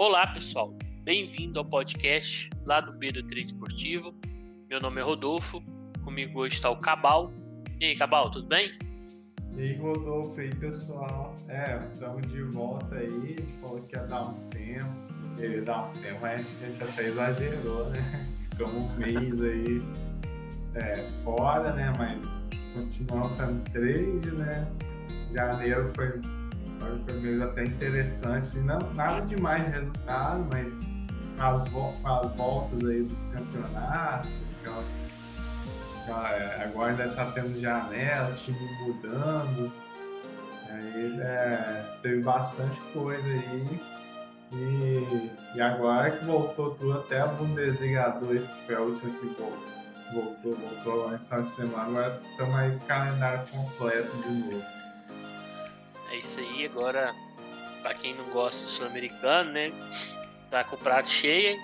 Olá, pessoal. Bem-vindo ao podcast lá do B do Trade Esportivo. Meu nome é Rodolfo. Comigo hoje está o Cabal. E aí, Cabal, tudo bem? E aí, Rodolfo, e aí, pessoal. É, estamos de volta aí. Falou que ia dar um tempo. Ia dar um tempo, mas a gente até exagerou, né? Ficamos um mês aí é, fora, né? Mas continuamos fazendo trade, né? Janeiro foi foi um mês até interessante, assim, não, nada demais de resultado, mas as, vo as voltas aí dos campeonatos, aquela, aquela, é, agora ainda tá tendo janela, time mudando, aí é, teve bastante coisa aí. E, e agora que voltou tudo, até a Bundesliga 2, que foi a última que voltou, voltou, voltou antes da semana, agora estamos aí com o calendário completo de novo. É isso aí, agora, para quem não gosta do sul-americano, né? Tá com o prato cheio.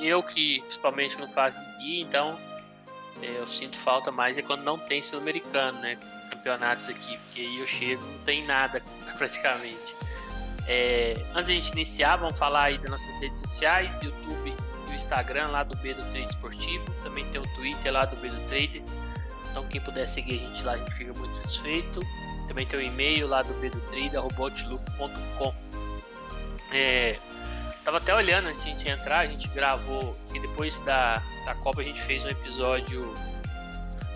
Eu que principalmente não faço dia, então é, eu sinto falta mais é quando não tem sul-americano, né? Campeonatos aqui, porque aí eu chego não tem nada praticamente. É, antes de a gente iniciar, vamos falar aí das nossas redes sociais, YouTube e o Instagram lá do B do Trade Esportivo. Também tem o Twitter lá do B do Trade. Então quem puder seguir a gente lá, a gente fica muito satisfeito. Também tem o e-mail lá do bedotrade.com. É, tava até olhando antes de a gente entrar, a gente gravou e depois da, da Copa a gente fez um episódio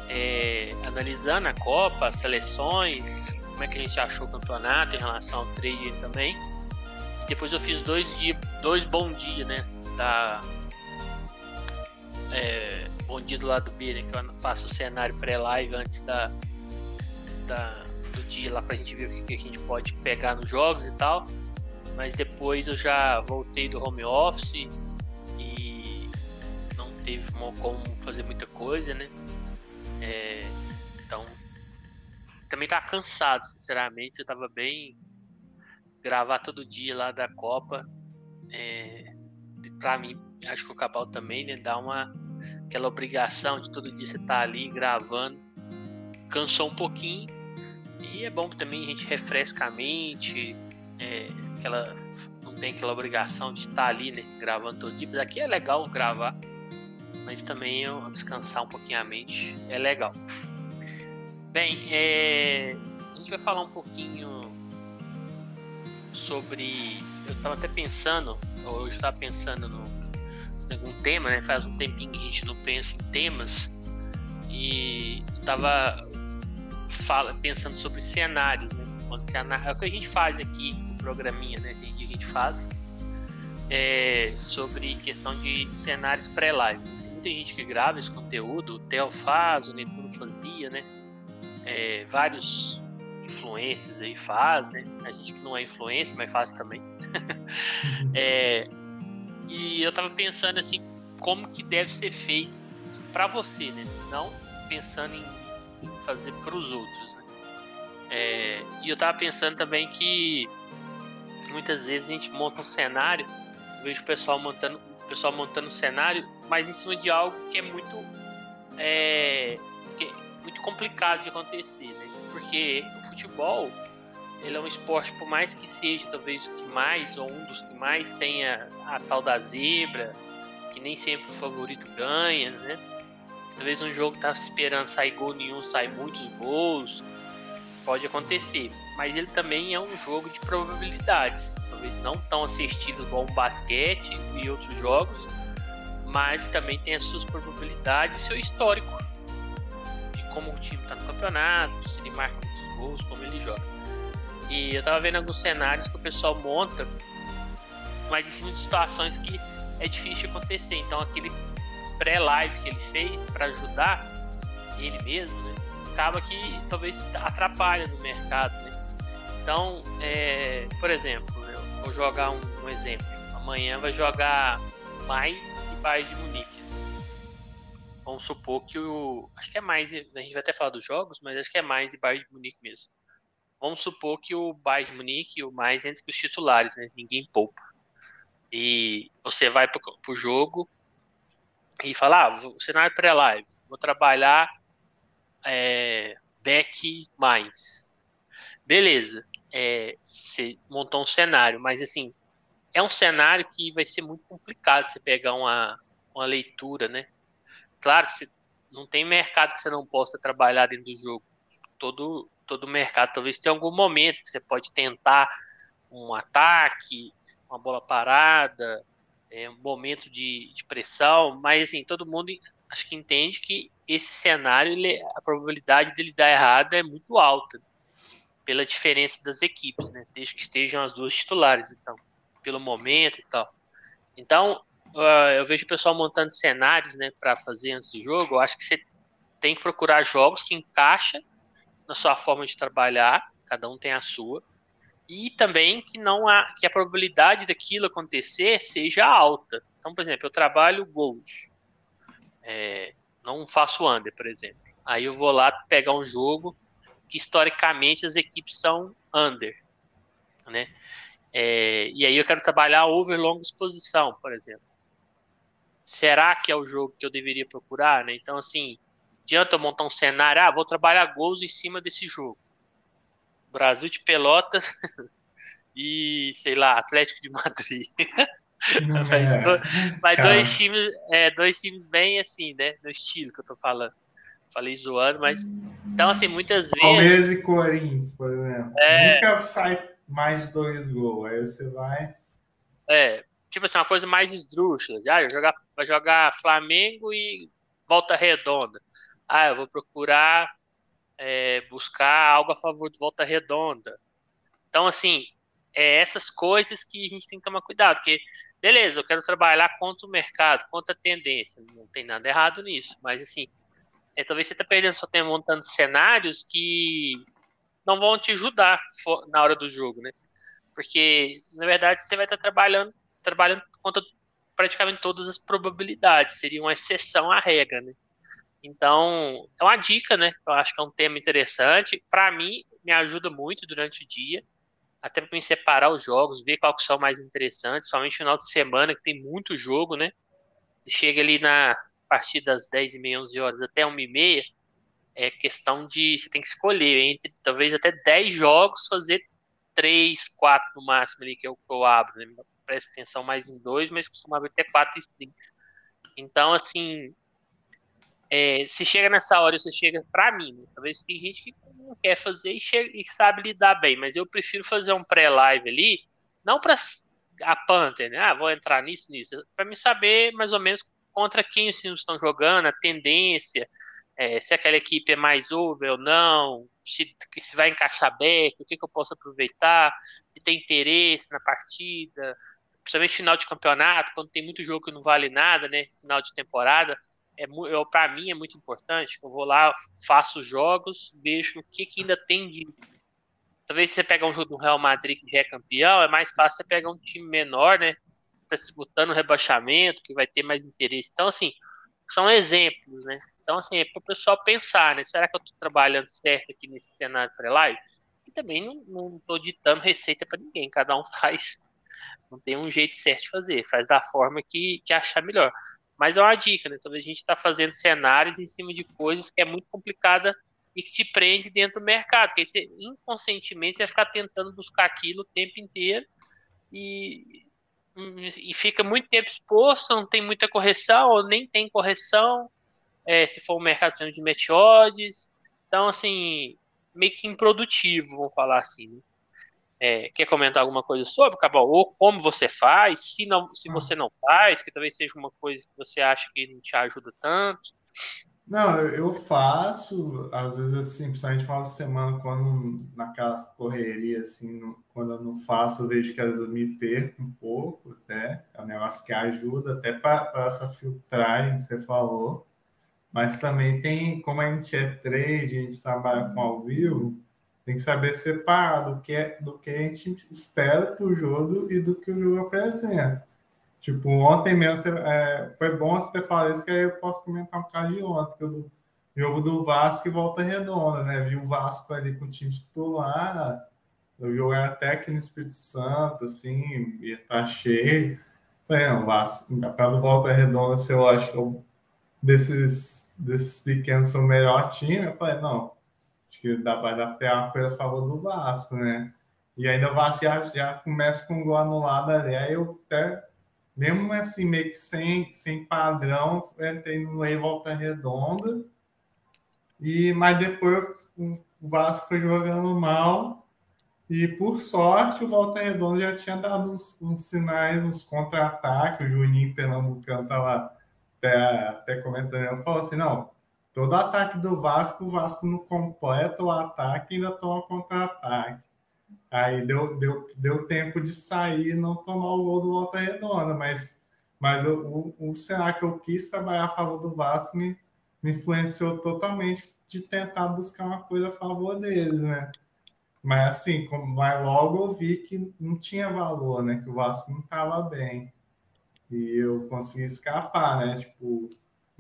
é, analisando a Copa, as seleções, como é que a gente achou o campeonato em relação ao trade também. Depois eu fiz dois dias, dois bom dia, né? Da é, bom dia do lado B, né? Que eu faço o cenário pré-live antes da, da dia lá pra gente ver o que, a gente pode pegar nos jogos e tal. Mas depois eu já voltei do home office e não teve como fazer muita coisa, né? É, então também tava cansado, sinceramente. Eu tava bem gravar todo dia lá da Copa. É, pra mim, acho que o Cabal também, né? Dá uma aquela obrigação de todo dia você estar tá ali gravando. Cansou um pouquinho, e é bom também a gente refresca a mente, é, aquela, não tem aquela obrigação de estar ali, né, gravando todo dia. Aqui é legal gravar, mas também eu descansar um pouquinho a mente é legal. Bem, é, a gente vai falar um pouquinho sobre. Eu estava até pensando, ou eu estava pensando no, em algum tema, né? Faz um tempinho que a gente não pensa em temas. E estava fala, pensando sobre cenários, né? É o que a gente faz aqui no programinha, né? Que a gente faz é, sobre questão de cenários pré-live. Tem muita gente que grava esse conteúdo, o Theo faz, o Netuno fazia, né? É, vários influências aí faz, né? A gente que não é influência, mas faz também. é, e eu tava pensando assim, como que deve ser feito para você, né? Não pensando em fazer para os outros. É, e eu tava pensando também que muitas vezes a gente monta um cenário, vejo o pessoal montando, o pessoal montando um cenário, mas em cima de algo que é muito é, que é muito complicado de acontecer, né? Porque o futebol ele é um esporte, por mais que seja talvez o que mais, ou um dos que mais tenha a tal da zebra, que nem sempre o favorito ganha, né? Talvez um jogo tá esperando sair gol nenhum, sai muitos gols. Pode acontecer. Mas ele também é um jogo de probabilidades. Talvez não tão assistidos como o basquete e outros jogos. Mas também tem as suas probabilidades e seu histórico. De como o time tá no campeonato, se ele marca muitos gols, como ele joga. E eu tava vendo alguns cenários que o pessoal monta, mas em cima de situações que é difícil de acontecer. Então aquele pré-live que ele fez para ajudar ele mesmo, né? Acaba que talvez atrapalha no mercado, né? Então, é, por exemplo, né? vou jogar um, um, exemplo. Amanhã vai jogar mais e Bayern de Munique. Vamos supor que o. Acho que é mais. A gente vai até falar dos jogos, mas acho que é mais e Bayern de Munique mesmo. Vamos supor que o Bayern de Munique, o mais entre os titulares, né? Ninguém poupa. E você vai pro, pro jogo e falar, ah, cenário pré-live, vou trabalhar é, back mais. Beleza, é, você montou um cenário, mas assim, é um cenário que vai ser muito complicado você pegar uma, uma leitura, né? Claro que não tem mercado que você não possa trabalhar dentro do jogo. Todo, todo mercado, talvez tenha algum momento que você pode tentar um ataque, uma bola parada, é, um momento de, de pressão, mas assim, todo mundo acho que entende que esse cenário, ele, a probabilidade dele dar errado é muito alta, pela diferença das equipes, né? Desde que estejam as duas titulares, então, pelo momento e tal. Então, uh, eu vejo o pessoal montando cenários, né, para fazer antes do jogo. Eu acho que você tem que procurar jogos que encaixa na sua forma de trabalhar, cada um tem a sua, e também que não há, que a probabilidade daquilo acontecer seja alta. Então, por exemplo, eu trabalho gols, é, não faço under, por exemplo. Aí eu vou lá pegar um jogo que historicamente as equipes são under, né? É, e aí eu quero trabalhar over longa exposição, por exemplo. Será que é o jogo que eu deveria procurar, né? Então assim, adianta eu montar um cenário, ah, vou trabalhar gols em cima desse jogo. Brasil de Pelotas e, sei lá, Atlético de Madrid. É. Mas, dois times, é, dois times bem assim, né? No estilo que eu tô falando. Falei zoando, mas. Então, assim, muitas vezes. Palmeiras e Corinthians, por exemplo. É... Nunca sai mais de dois gols. Aí você vai. É, tipo assim, uma coisa mais esdrúxula. Já, ah, jogar, vai jogar Flamengo e volta redonda. Ah, eu vou procurar é, buscar algo a favor de volta redonda. Então, assim, é essas coisas que a gente tem que tomar cuidado, porque, beleza, eu quero trabalhar contra o mercado, contra a tendência, não tem nada errado nisso, mas, assim, é, talvez você está perdendo seu tempo montando cenários que não vão te ajudar na hora do jogo, né? Porque, na verdade, você vai estar tá trabalhando, trabalhando contra praticamente todas as probabilidades, seria uma exceção à regra, né? Então, é uma dica, né? Eu acho que é um tema interessante. Para mim, me ajuda muito durante o dia, até para me separar os jogos, ver quais são mais interessantes, somente final de semana, que tem muito jogo, né? Chega ali na partir das 10 e meia, 11 horas até 1 e meia, é questão de você tem que escolher entre talvez até 10 jogos, fazer 3, 4 no máximo ali, que é que eu abro, né? Presta atenção mais em dois, mas costumava até 4 streams. Então, assim, é, se chega nessa hora, você chega para mim, né? talvez tem gente que não quer fazer e, chega, e sabe lidar bem, mas eu prefiro fazer um pré-live ali, não para a Panther, né? Ah, vou entrar nisso, nisso, para me saber mais ou menos contra quem os times estão jogando, a tendência, é, se aquela equipe é mais over ou não, se, se vai encaixar back, o que, que eu posso aproveitar, se tem interesse na partida, principalmente final de campeonato, quando tem muito jogo que não vale nada, né? Final de temporada, é, para mim é muito importante. Eu vou lá, faço jogos, vejo o que, que ainda tem de. Talvez você pegar um jogo do Real Madrid que já é campeão, é mais fácil você pegar um time menor, né? está disputando o rebaixamento, que vai ter mais interesse. Então, assim, são exemplos, né? Então, assim, é para o pessoal pensar, né? Será que eu estou trabalhando certo aqui nesse cenário pré-live? E também não estou ditando receita para ninguém, cada um faz, não tem um jeito certo de fazer, faz da forma que, que achar melhor. Mas é uma dica, né? Talvez a gente está fazendo cenários em cima de coisas que é muito complicada e que te prende dentro do mercado, porque você inconscientemente vai ficar tentando buscar aquilo o tempo inteiro e e fica muito tempo exposto, não tem muita correção, ou nem tem correção, é, se for um mercado de meteodes. Então, assim, meio que improdutivo, vamos falar assim. Né? É, quer comentar alguma coisa sobre, Cabal? Ou como você faz, se, não, se ah. você não faz, que talvez seja uma coisa que você acha que não te ajuda tanto. Não, eu faço, às vezes assim, principalmente final de semana, quando naquela correria, assim, quando eu não faço, eu vejo que às vezes eu me perco um pouco, até. É um negócio que ajuda até para essa filtragem que você falou. Mas também tem, como a gente é trade, a gente trabalha com ao vivo, tem que saber separar do que, é, do que a gente espera para o jogo e do que o jogo apresenta. Tipo, ontem mesmo é, foi bom você ter falado isso, que aí eu posso comentar um caso de ontem, do jogo do Vasco e volta redonda, né? Vi o Vasco ali com o time titular, o jogo era até aqui no Espírito Santo, assim, ia estar tá cheio. Falei, não, Vasco, pelo volta redonda, se eu acho que eu, desses, desses pequenos sou o melhor time, eu falei, não, que dá para dar uma coisa favor do Vasco, né? E ainda o Vasco já, já começa com um gol anulado ali. Aí eu até, mesmo assim, meio que sem, sem padrão, entrei no lei volta redonda. E, mas depois o Vasco foi jogando mal. E por sorte, o Volta Redonda já tinha dado uns, uns sinais, uns contra-ataques. O Juninho Pernambucano estava até, até comentando. Eu falou assim: não, todo ataque do Vasco, o Vasco não completa o ataque ainda toma contra-ataque. Aí deu, deu, deu tempo de sair e não tomar o gol do Volta Redonda, mas, mas o, o, o cenário que eu quis trabalhar a favor do Vasco me, me influenciou totalmente de tentar buscar uma coisa a favor deles, né? Mas assim, como vai logo eu vi que não tinha valor, né? Que o Vasco não estava bem. E eu consegui escapar, né? Tipo,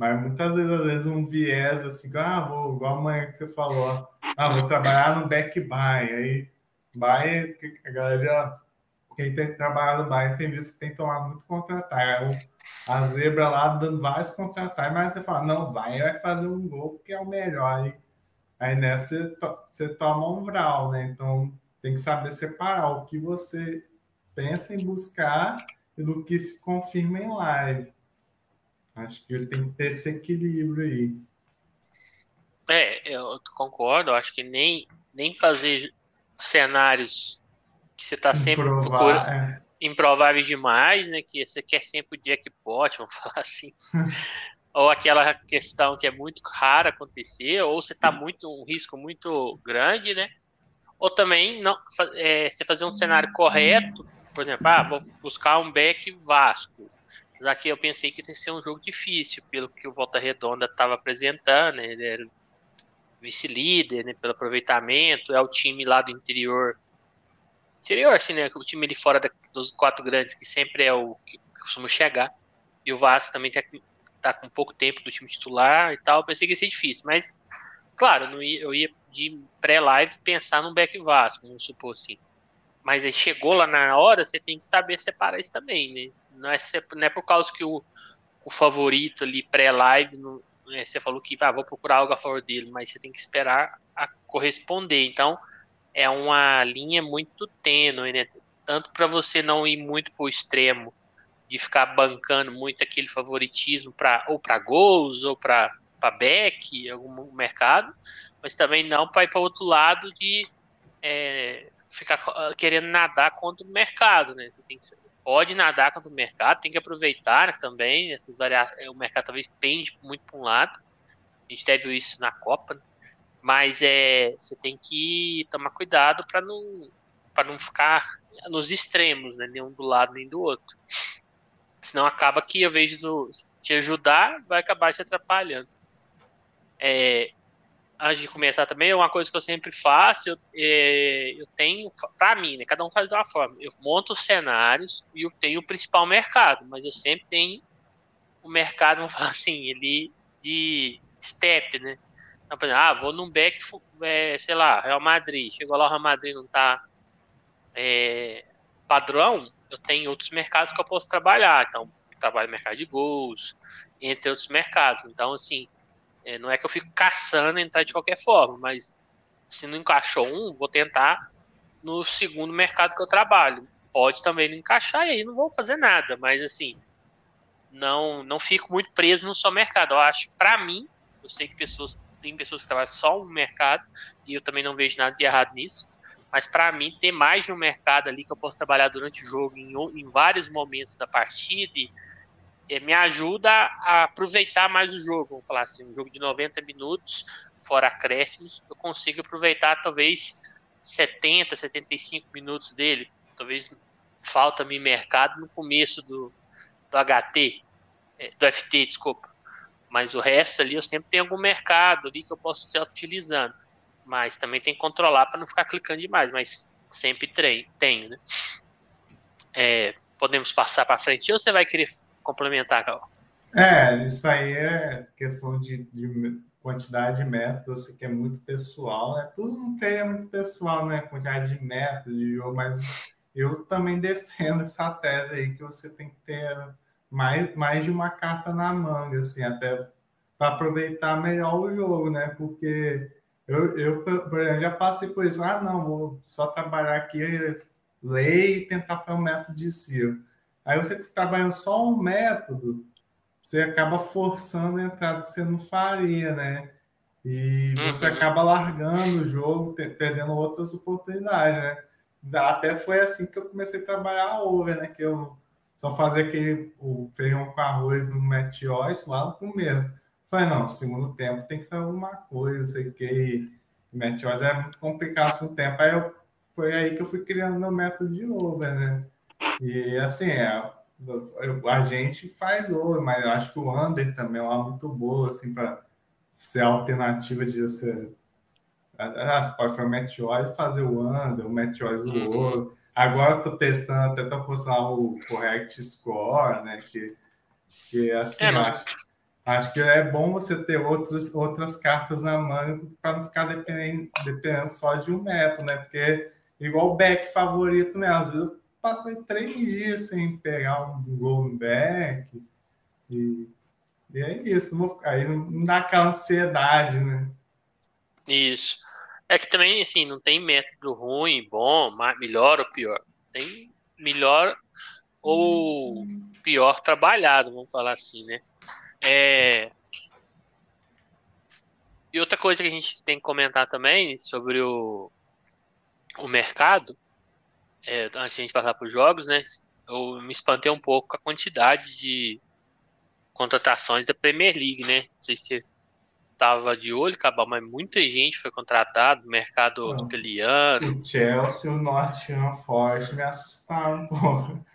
mas muitas vezes, às vezes, um viés assim, ah, vou, igual amanhã que você falou, ah, vou trabalhar no back buy. Aí, buy, a galera, quem tem trabalhado no buy tem visto que tem tomar muito contra-ataque. A zebra lá dando vários contra-ataques, mas você fala, não, vai, vai fazer um gol porque é o melhor. Aí, aí nessa você toma um vral, né? Então tem que saber separar o que você pensa em buscar e do que se confirma em live. Acho que tem que ter esse equilíbrio aí. É, eu concordo. Acho que nem, nem fazer cenários que você está sempre procurando. É. Improváveis demais, né? Que você quer sempre o jackpot, vamos falar assim. ou aquela questão que é muito rara acontecer, ou você está muito um risco muito grande, né? Ou também não, é, você fazer um cenário correto, por exemplo, ah, vou buscar um back Vasco. Aqui eu pensei que ia ser um jogo difícil, pelo que o Volta Redonda estava apresentando, né? ele era vice-líder, né? pelo aproveitamento, é o time lá do interior, interior assim, né? O time ali fora da, dos quatro grandes, que sempre é o que costuma chegar, e o Vasco também tá, tá com pouco tempo do time titular e tal, pensei que ia ser difícil, mas, claro, não ia, eu ia de pré-live pensar num back Vasco, vamos supor assim. Mas aí chegou lá na hora, você tem que saber separar isso também, né? Não é, não é por causa que o, o favorito ali pré-live, né, você falou que ah, vou procurar algo a favor dele, mas você tem que esperar a corresponder. Então, é uma linha muito tênue, né? Tanto para você não ir muito para o extremo de ficar bancando muito aquele favoritismo para ou para gols ou para para back, algum mercado, mas também não para ir para outro lado de é, ficar querendo nadar contra o mercado, né? Você tem que pode nadar contra o mercado, tem que aproveitar também. Essas variações, o mercado talvez pende muito para um lado. A gente teve isso na Copa, né? mas é, você tem que tomar cuidado para não, para não ficar nos extremos, né? nenhum do lado nem do outro. Senão acaba que, ao invés de te ajudar, vai acabar te atrapalhando. É, antes de começar também, uma coisa que eu sempre faço, eu, é, eu tenho, para mim, né, cada um faz de uma forma, eu monto os cenários e eu tenho o principal mercado, mas eu sempre tenho o mercado, vamos falar assim, ele de step, né? Então, por exemplo, ah, vou num back, é, sei lá, Real Madrid, chegou lá o Real Madrid não tá é, padrão, eu tenho outros mercados que eu posso trabalhar, então, trabalho mercado de gols, entre outros mercados, então, assim, é, não é que eu fico caçando entrar de qualquer forma, mas se não encaixou um, vou tentar no segundo mercado que eu trabalho. Pode também não encaixar e aí não vou fazer nada, mas assim, não não fico muito preso no só mercado. Eu acho, para mim, eu sei que pessoas tem pessoas que trabalham só no mercado e eu também não vejo nada de errado nisso. Mas para mim, ter mais de um mercado ali que eu posso trabalhar durante o jogo em, em vários momentos da partida e me ajuda a aproveitar mais o jogo. Vamos falar assim, um jogo de 90 minutos, fora acréscimos, eu consigo aproveitar talvez 70, 75 minutos dele. Talvez falta-me mercado no começo do, do HT, é, do FT, desculpa. Mas o resto ali eu sempre tenho algum mercado ali que eu posso estar utilizando. Mas também tem que controlar para não ficar clicando demais, mas sempre tenho, né? É, podemos passar para frente ou você vai querer complementar, Cal? É, isso aí é questão de, de quantidade de métodos, que é muito pessoal, né? Tudo não tem é muito pessoal, né? Quantidade de métodos, de jogo, mas eu também defendo essa tese aí que você tem que ter mais, mais de uma carta na manga, assim, até para aproveitar melhor o jogo, né? Porque Eu, eu, por exemplo, já passei por isso. Ah, não, vou só trabalhar aqui, ler e tentar fazer um método de si. Aí você trabalhando só um método, você acaba forçando a entrada que você não faria, né? E você uhum. acaba largando o jogo, perdendo outras oportunidades, né? Até foi assim que eu comecei a trabalhar over, né? Que eu só fazia aquele o feijão com arroz no Meteoris lá no começo. Falei, não, segundo tempo tem que fazer alguma coisa, sei que. Meteoris é muito complicado no tempo. Aí eu, foi aí que eu fui criando meu método de over, né? E assim, é, a gente faz over, mas eu acho que o under também é uma muito boa, assim, para ser alternativa de você. Ah, você pode fazer o fazer o Under, o Meteor o uhum. ouro. Agora eu tô testando, até tô postando o Correct Score, né? Que, que assim, é, acho, acho que é bom você ter outros, outras cartas na mão para não ficar dependendo, dependendo só de um método, né? Porque igual o back favorito, né? Às vezes passei três dias sem pegar um gol no back. E e é isso, não, aí não dá aquela ansiedade, né? Isso. É que também, assim, não tem método ruim, bom, melhor ou pior. Tem melhor ou pior trabalhado, vamos falar assim, né? É... E outra coisa que a gente tem que comentar também sobre o, o mercado, é, antes de a gente passar para os jogos, né? Eu me espantei um pouco com a quantidade de contratações da Premier League, né? Não sei se você estava de olho, Cabal, mas muita gente foi contratada mercado Não. italiano. O Chelsea e o Nottingham Forest me assustaram um pouco.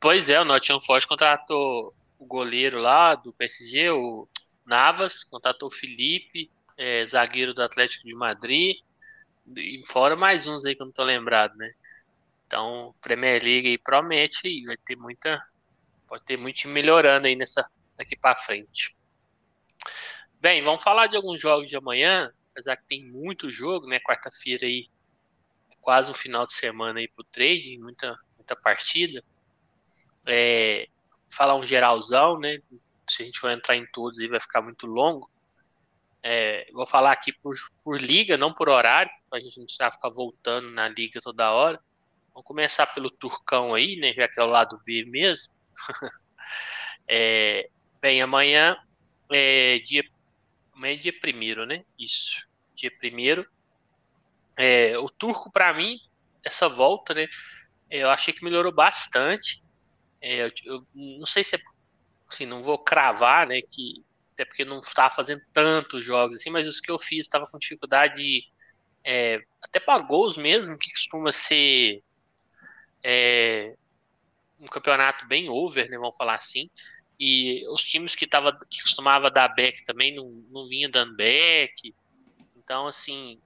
Pois é, o Nottingham Forest contratou o goleiro lá do PSG, o Navas, contratou o Felipe, é, zagueiro do Atlético de Madrid, e fora mais uns aí que eu não tô lembrado, né? Então, Premier League promete aí, vai ter muita Pode ter muito time melhorando aí nessa daqui para frente. Bem, vamos falar de alguns jogos de amanhã, apesar que tem muito jogo, né? Quarta-feira aí, quase um final de semana aí pro trade, muita, muita partida. É, falar um geralzão, né? Se a gente for entrar em todos aí vai ficar muito longo. É, vou falar aqui por, por liga, não por horário, a gente não precisar ficar voltando na liga toda hora. Vamos começar pelo Turcão aí, né? Já que é o lado B mesmo. é, bem, amanhã é dia, amanhã é dia primeiro, né? Isso, dia primeiro. É, o turco, para mim, essa volta, né? Eu achei que melhorou bastante. É, eu, eu, não sei se é, assim, não vou cravar, né? Que até porque não estava fazendo tantos jogos assim, mas os que eu fiz estava com dificuldade de, é, até para gols mesmo, que costuma ser é, um campeonato bem over, né, vamos falar assim. E os times que, tava, que costumava dar back também não, não vinha dando back. Então, assim,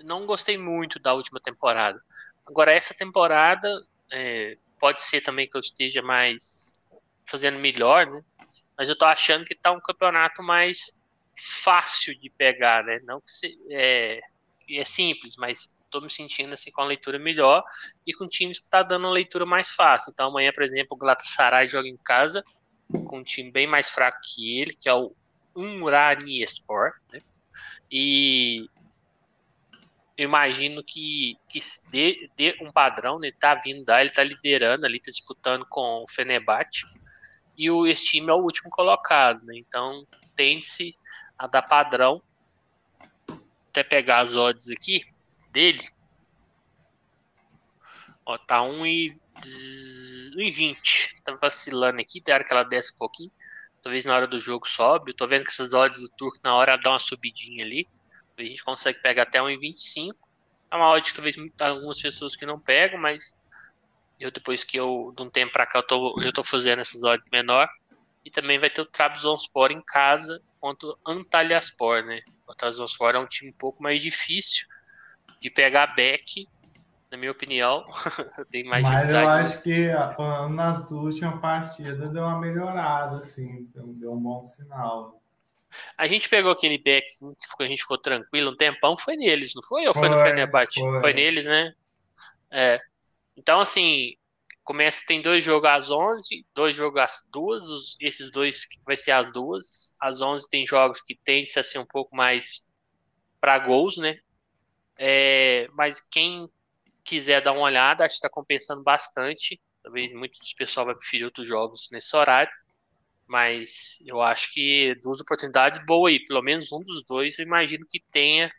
não gostei muito da última temporada. Agora, essa temporada é, pode ser também que eu esteja mais fazendo melhor, né? Mas eu tô achando que tá um campeonato mais fácil de pegar, né? Não que se, é, é simples, mas tô me sentindo assim com a leitura melhor e com times que está dando uma leitura mais fácil. Então amanhã, por exemplo, o Galatasaray joga em casa com um time bem mais fraco que ele, que é o Umraniespor, né? E imagino que, que dê, dê um padrão, né? Tá vindo daí, ele tá liderando ali, tá disputando com o Fenerbahçe. E o, time é o último colocado, né? Então tende-se a dar padrão. Até pegar as odds aqui dele. Ó, tá 1,20. Tá vacilando aqui, tem hora que ela desce um pouquinho. Talvez na hora do jogo sobe. Eu tô vendo que essas odds do Turco na hora dá uma subidinha ali. A gente consegue pegar até 1,25. É uma odd que talvez algumas pessoas que não pegam, mas eu depois que eu, de um tempo pra cá, eu tô, eu tô fazendo essas odds menor. E também vai ter o Trabzonspor em casa contra o Antalyaspor, né? O Trabzonspor é um time um pouco mais difícil de pegar back, na minha opinião, tem mais Mas eu acho que nas duas últimas partidas deu uma melhorada, assim, deu um bom sinal. A gente pegou aquele back que a gente ficou tranquilo um tempão, foi neles, não foi? Ou foi, foi no Fenerbahçe? Foi. foi neles, né? É. Então, assim, começa, tem dois jogos às 11, dois jogos às duas, esses dois vai ser às duas. Às 11 tem jogos que tendem a ser um pouco mais para gols, né? É, mas quem quiser dar uma olhada, acho que está compensando bastante. Talvez muito pessoal vai preferir outros jogos nesse horário. Mas eu acho que duas oportunidades boas aí. Pelo menos um dos dois, eu imagino que tenha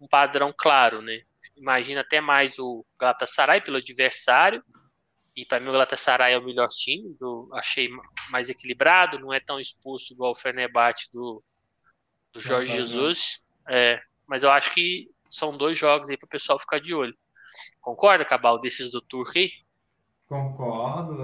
um padrão claro, né? Imagina até mais o Galatasaray pelo adversário. E para mim o Galatasaray é o melhor time. Eu achei mais equilibrado, não é tão exposto igual o Fenerbahçe do, do Jorge Jesus. É, mas eu acho que são dois jogos aí para o pessoal ficar de olho. Concorda, Cabal, desses do Turquia? Concordo.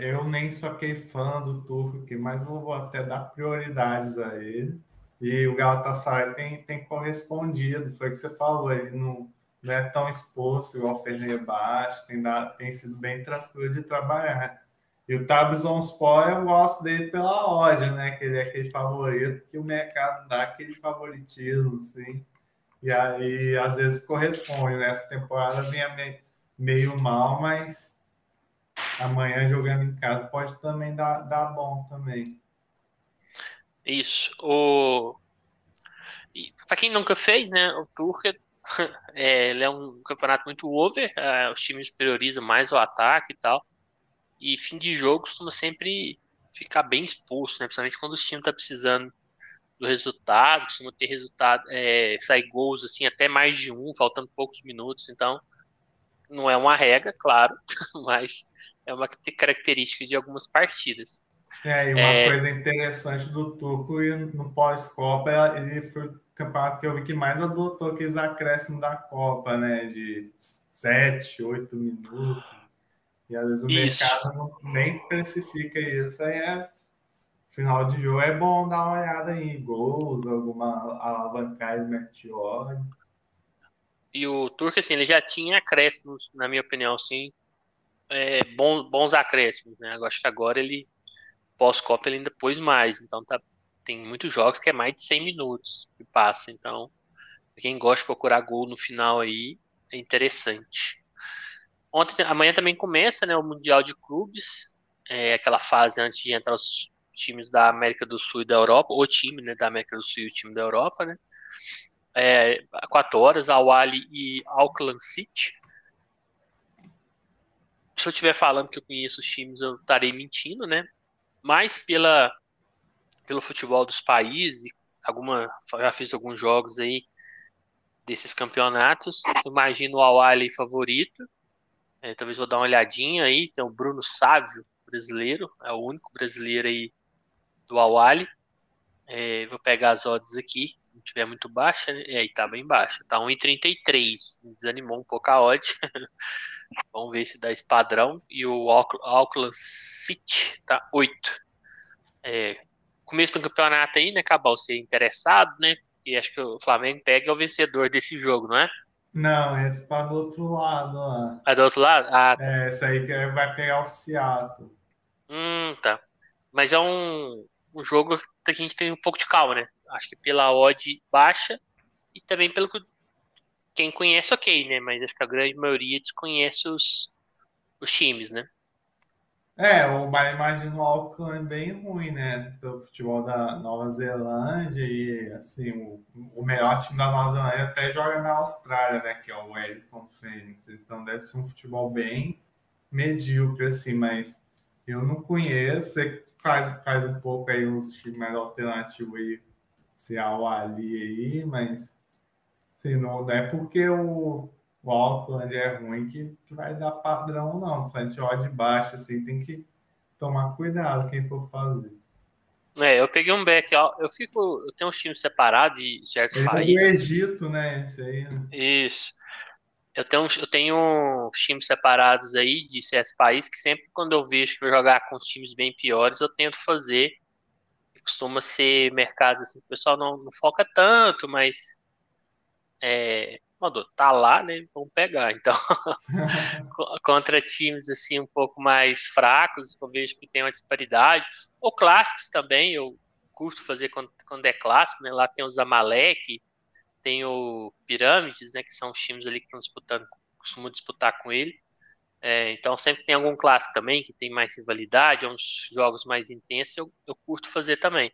Eu nem sou aquele fã do Turco, mas vou até dar prioridades a ele. E o Galatasaray tem, tem correspondido, foi o que você falou, ele não, não é tão exposto igual o Fenerbahçe, tem, tem sido bem tranquilo de trabalhar. E o Tabzonspor, eu gosto dele pela ódio, né? Que ele é aquele favorito que o mercado dá aquele favoritismo, assim. E aí, às vezes, corresponde. Nessa temporada vinha meio mal, mas amanhã jogando em casa pode também dar, dar bom também. Isso. O... Para quem nunca fez, né? O Turca é, ele é um campeonato muito over. É, os times priorizam mais o ataque e tal. E fim de jogo costuma sempre ficar bem exposto, né? Principalmente quando o time tá precisando do resultado, costuma ter resultado, é, sair gols assim, até mais de um, faltando poucos minutos. Então, não é uma regra, claro, mas é uma característica de algumas partidas. É, e uma é... coisa interessante do Turco e no pós-Copa, ele foi o campeonato que eu vi que mais adotou aqueles acréscimos da Copa, né? De 7, 8 minutos. E às vezes o isso. mercado não, nem precifica isso. Aí é final de jogo é bom dar uma olhada em gols, alguma alavancagem meteoro. E o Turco, assim, ele já tinha acréscimos, na minha opinião, assim, é, bons, bons acréscimos, né? Eu acho que agora ele pós-Copa ele ainda pôs mais, então tá, tem muitos jogos que é mais de 100 minutos que passa, então quem gosta de procurar gol no final aí é interessante. Ontem, amanhã também começa, né, o Mundial de Clubes, é aquela fase antes de entrar os times da América do Sul e da Europa, o time, né, da América do Sul e o time da Europa, né, é, 4 horas, Al Ali e Auckland City. Se eu estiver falando que eu conheço os times, eu estarei mentindo, né? mais pela pelo futebol dos países, alguma já fiz alguns jogos aí desses campeonatos. Imagino o Awali favorito. É, talvez vou dar uma olhadinha aí. Tem o Bruno Sávio, brasileiro, é o único brasileiro aí do Awali. É, vou pegar as odds aqui. Se não tiver muito baixa, né? É, aí tá bem baixa. Tá 1,33. Desanimou um pouco a odd. Vamos ver se dá esse padrão. E o Auckland City tá 8. É, começo do campeonato aí, né, Cabal? Ser interessado, né? E acho que o Flamengo pega é o vencedor desse jogo, não é? Não, esse tá do outro lado lá. É do outro lado? Ah, tá. É, esse aí que vai pegar o Seattle. Hum, tá. Mas é um, um jogo que a gente tem um pouco de calma, né? Acho que pela odd baixa e também pelo que quem conhece, ok, né? Mas acho que a grande maioria desconhece os, os times, né? É, mas imagino o Auckland bem ruim, né? Pelo futebol da Nova Zelândia e, assim, o, o melhor time da Nova Zelândia até joga na Austrália, né? Que é o Wellington Phoenix. Então deve ser um futebol bem medíocre, assim, mas eu não conheço. Você faz, faz um pouco aí uns times mais alternativos aí, se há o Ali aí, mas Sim, não é porque o, o Auckland é ruim que, que vai dar padrão, não. Se a gente olha de baixo, assim, tem que tomar cuidado quem for fazer. É, eu peguei um back, eu fico, eu tenho um time separado de certos Ele países. É do Egito, né? Isso aí. Né? Isso. Eu tenho, eu tenho times separados aí de certos países que sempre quando eu vejo que vou jogar com os times bem piores, eu tento fazer. Costuma ser mercados assim, o pessoal não, não foca tanto, mas é, mandou, tá lá, né? Vamos pegar. Então, contra times assim um pouco mais fracos, eu vejo que tem uma disparidade, ou clássicos também, eu curto fazer quando, quando é clássico, né? Lá tem os Amalek, tem o Pirâmides, né? Que são os times ali que estão disputando, costumam disputar com ele. É, então sempre tem algum clássico também que tem mais rivalidade, uns jogos mais intensos, eu, eu curto fazer também.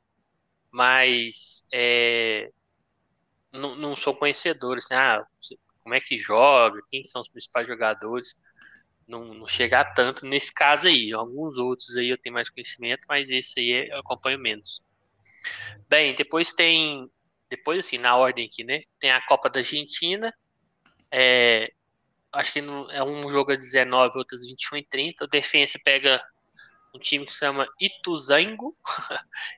Mas é, não, não sou conhecedor, assim, ah, como é que joga, quem são os principais jogadores. Não, não chegar tanto nesse caso aí. Alguns outros aí eu tenho mais conhecimento, mas esse aí eu acompanho menos. Bem, depois tem. Depois, assim, na ordem aqui, né? Tem a Copa da Argentina. É, acho que é um jogo às 19, outras 21 e 30. O Defensa pega um time que se chama Ituzango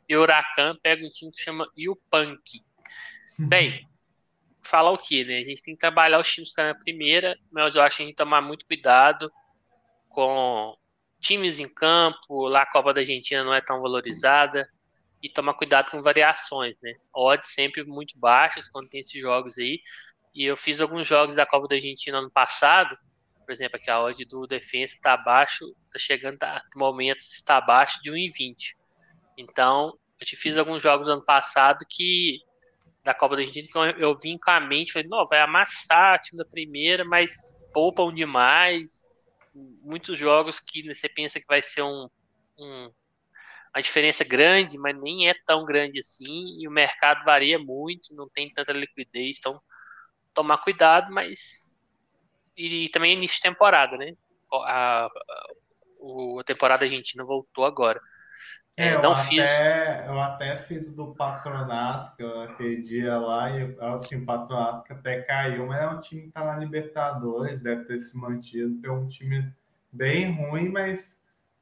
e o Huracan pega um time que se chama Yupanqui. Bem, falar o que, né? A gente tem que trabalhar os times na primeira, mas eu acho que a gente tem que tomar muito cuidado com times em campo, lá a Copa da Argentina não é tão valorizada, e tomar cuidado com variações, né? Odds sempre muito baixas quando tem esses jogos aí, e eu fiz alguns jogos da Copa da Argentina ano passado, por exemplo, aqui a odd do defesa está abaixo, está chegando, tá, no momento está abaixo de 1,20. Então, eu te fiz alguns jogos ano passado que da Copa da Argentina que eu, eu vim com a mente, falei, não, vai amassar o time da primeira, mas poupam demais. Muitos jogos que você pensa que vai ser um, um uma diferença grande, mas nem é tão grande assim, e o mercado varia muito, não tem tanta liquidez, então tomar cuidado, mas e também início de temporada, né? A, a, a temporada argentina voltou agora. É, eu, não até, fiz. eu até fiz do patronato, que eu aquele dia lá, e assim, o patronato que até caiu, mas é um time que tá na Libertadores, deve ter se mantido, é um time bem ruim, mas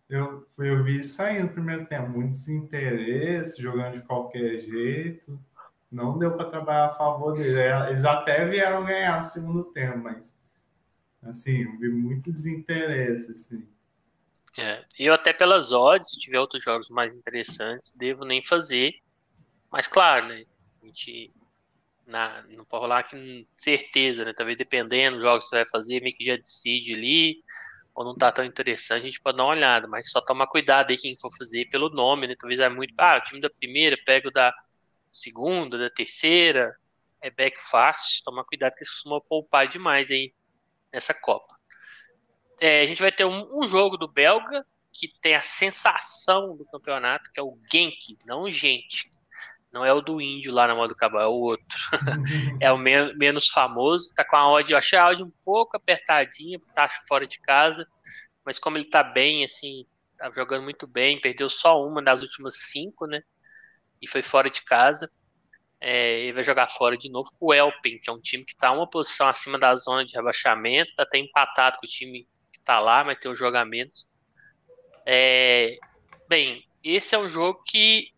eu, eu vi isso aí no primeiro tempo, muito desinteresse, jogando de qualquer jeito, não deu para trabalhar a favor dele. É, eles até vieram ganhar no segundo tempo, mas assim, eu vi muito desinteresse, assim. É, eu até pelas odds, se tiver outros jogos mais interessantes, devo nem fazer. Mas claro, né? A gente na, não pode rolar aqui certeza, né? Talvez dependendo dos jogos que você vai fazer, meio que já decide ali, ou não tá tão interessante, a gente pode dar uma olhada, mas só tomar cuidado aí quem for fazer pelo nome, né? Talvez é muito. Ah, o time da primeira, pega o da segunda, da terceira, é back fácil, tomar cuidado que costuma poupar demais aí nessa Copa. É, a gente vai ter um, um, jogo do Belga que tem a sensação do campeonato, que é o Genk, não Gente. Não é o do Índio lá na moda do Cabal, é o outro. é o men menos famoso. Tá com a odd, eu achei a odd um pouco apertadinha, tá fora de casa. Mas como ele tá bem, assim, tá jogando muito bem, perdeu só uma das últimas cinco, né? E foi fora de casa. É, ele vai jogar fora de novo com o Elpen, que é um time que está uma posição acima da zona de rebaixamento, tá até empatado com o time tá lá, mas tem os jogamentos. É, bem, esse é um jogo que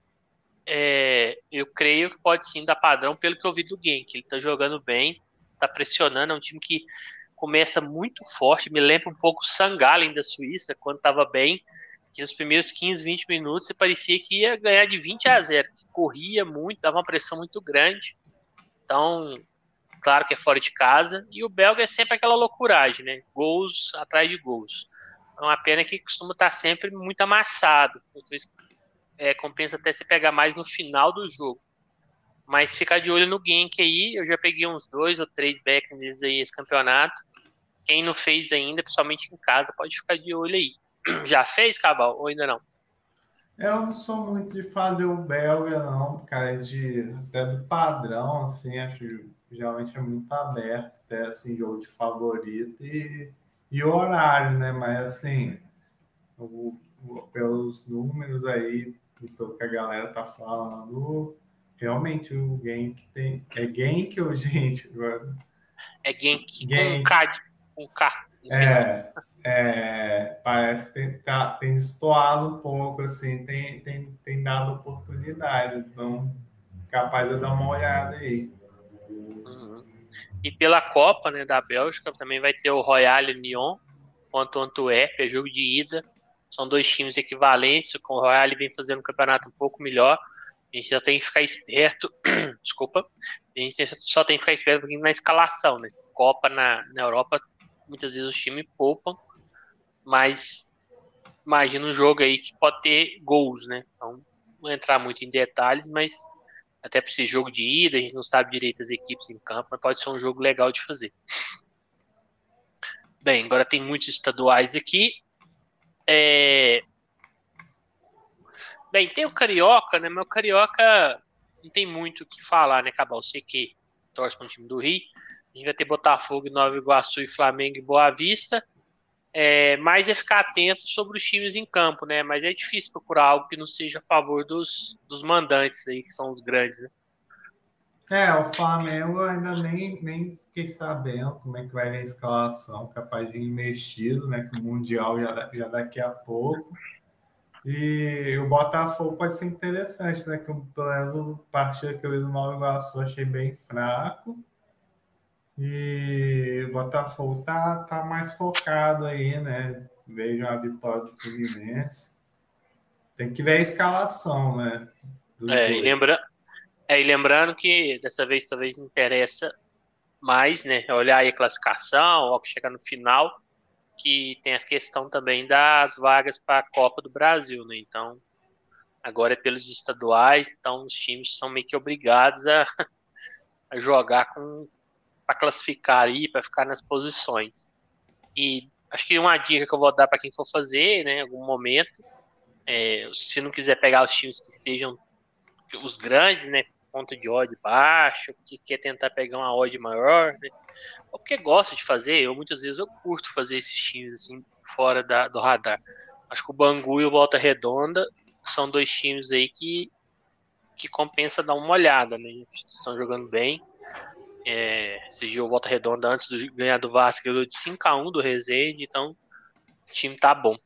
é, eu creio que pode sim dar padrão pelo que eu vi do que ele tá jogando bem, tá pressionando, é um time que começa muito forte, me lembra um pouco o Sangalen da Suíça, quando tava bem, que nos primeiros 15, 20 minutos você parecia que ia ganhar de 20 a 0, corria muito, dava uma pressão muito grande. Então, claro que é fora de casa, e o belga é sempre aquela loucuragem, né? Gols atrás de gols. É uma pena que costuma estar sempre muito amassado. É, compensa até se pegar mais no final do jogo. Mas ficar de olho no Genk aí, eu já peguei uns dois ou três backers aí esse campeonato. Quem não fez ainda, principalmente em casa, pode ficar de olho aí. Já fez, Cabal, ou ainda não? Eu não sou muito de fazer o belga, não, cara, de, até do padrão, assim, acho geralmente é muito aberto, até assim, jogo de favorito e, e horário, né? Mas assim, o, o, pelos números aí, e pelo que a galera tá falando, realmente o Genk tem. É Genk ou gente? Agora? É Genk, Genk. com K. Com K. É, é, parece que tem, tá, tem destoado um pouco, assim, tem, tem, tem dado oportunidade, então capaz de dar uma olhada aí. E pela Copa né, da Bélgica também vai ter o Royal Lyon contra o Antuérpia, jogo de ida. São dois times equivalentes, com o Royal vem fazendo um campeonato um pouco melhor. A gente já tem que ficar esperto, desculpa, a gente só tem que ficar esperto na escalação, né? Copa na, na Europa, muitas vezes os times poupam, mas imagina um jogo aí que pode ter gols, né? Então, não entrar muito em detalhes, mas até para esse jogo de ida, a gente não sabe direito as equipes em campo, mas pode ser um jogo legal de fazer. Bem, agora tem muitos estaduais aqui. É... Bem, tem o Carioca, né? Meu Carioca não tem muito o que falar, né, Cabal? Você que torce para o time do Rio. A gente vai ter Botafogo, Nova Iguaçu e Flamengo e Boa Vista. É, mas é ficar atento sobre os times em campo, né? Mas é difícil procurar algo que não seja a favor dos, dos mandantes aí, que são os grandes, né? É, o Flamengo ainda nem, nem fiquei sabendo como é que vai a escalação, capaz de ir mexido, né? Que o Mundial já, já daqui a pouco. E o Botafogo pode ser interessante, né? Que pelo menos o partido que eu vi do Nova Iguaçu achei bem fraco. E o Botafogo tá, tá mais focado aí, né? Vejo a vitória do Fluminense. Tem que ver a escalação, né? É e, lembra... é, e lembrando que dessa vez talvez interessa mais, né? Olhar aí a classificação, ao chegar no final que tem a questão também das vagas para a Copa do Brasil, né? Então, agora é pelos estaduais, então os times são meio que obrigados a, a jogar com para classificar aí, para ficar nas posições. E acho que uma dica que eu vou dar para quem for fazer, né, em algum momento, é, se não quiser pegar os times que estejam os grandes, né, ponto de odd baixo, que quer tentar pegar uma odd maior, né? Ou porque gosta de fazer, eu muitas vezes eu curto fazer esses times assim, fora da, do radar. Acho que o Bangu e o Volta Redonda são dois times aí que, que compensa dar uma olhada, né? Estão jogando bem. É, esse dia o Volta Redonda, antes de ganhar do Vasco, ganhou de 5x1 do Resende, então o time tá bom.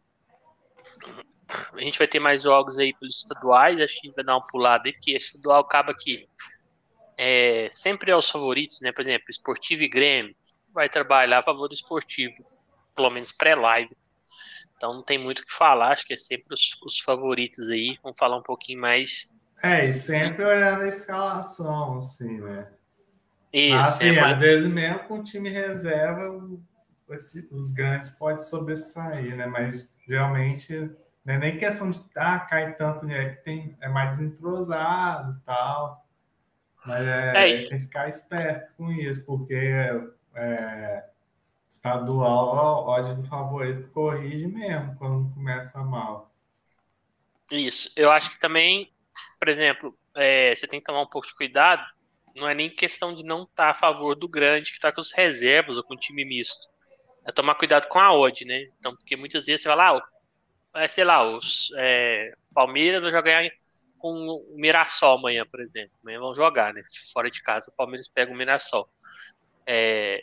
A gente vai ter mais jogos aí pelos estaduais, acho que a gente vai dar uma pulada aí, porque estadual acaba que é, sempre é os favoritos, né? Por exemplo, Esportivo e Grêmio vai trabalhar a favor do esportivo, pelo menos pré-live. Então não tem muito o que falar, acho que é sempre os, os favoritos aí. Vamos falar um pouquinho mais. É, e sempre olhando a escalação, assim, né? Isso, Mas, assim, é, às vezes mesmo com o time reserva, os grandes podem sobressair, né? Mas geralmente não é nem questão de ah, cai tanto, né? Que tem, é mais desentrosado e tal. Mas é, é, tem que ficar esperto com isso, porque é, estadual, ódio do favorito corrige mesmo quando começa mal. Isso. Eu acho que também, por exemplo, é, você tem que tomar um pouco de cuidado. Não é nem questão de não estar tá a favor do grande que está com os reservas ou com o time misto. É tomar cuidado com a odd, né? Então, porque muitas vezes você vai lá, é, sei lá, os é, Palmeiras vai jogar com o Mirassol amanhã, por exemplo. Amanhã vão jogar, né? Fora de casa, o Palmeiras pega o Mirassol. É,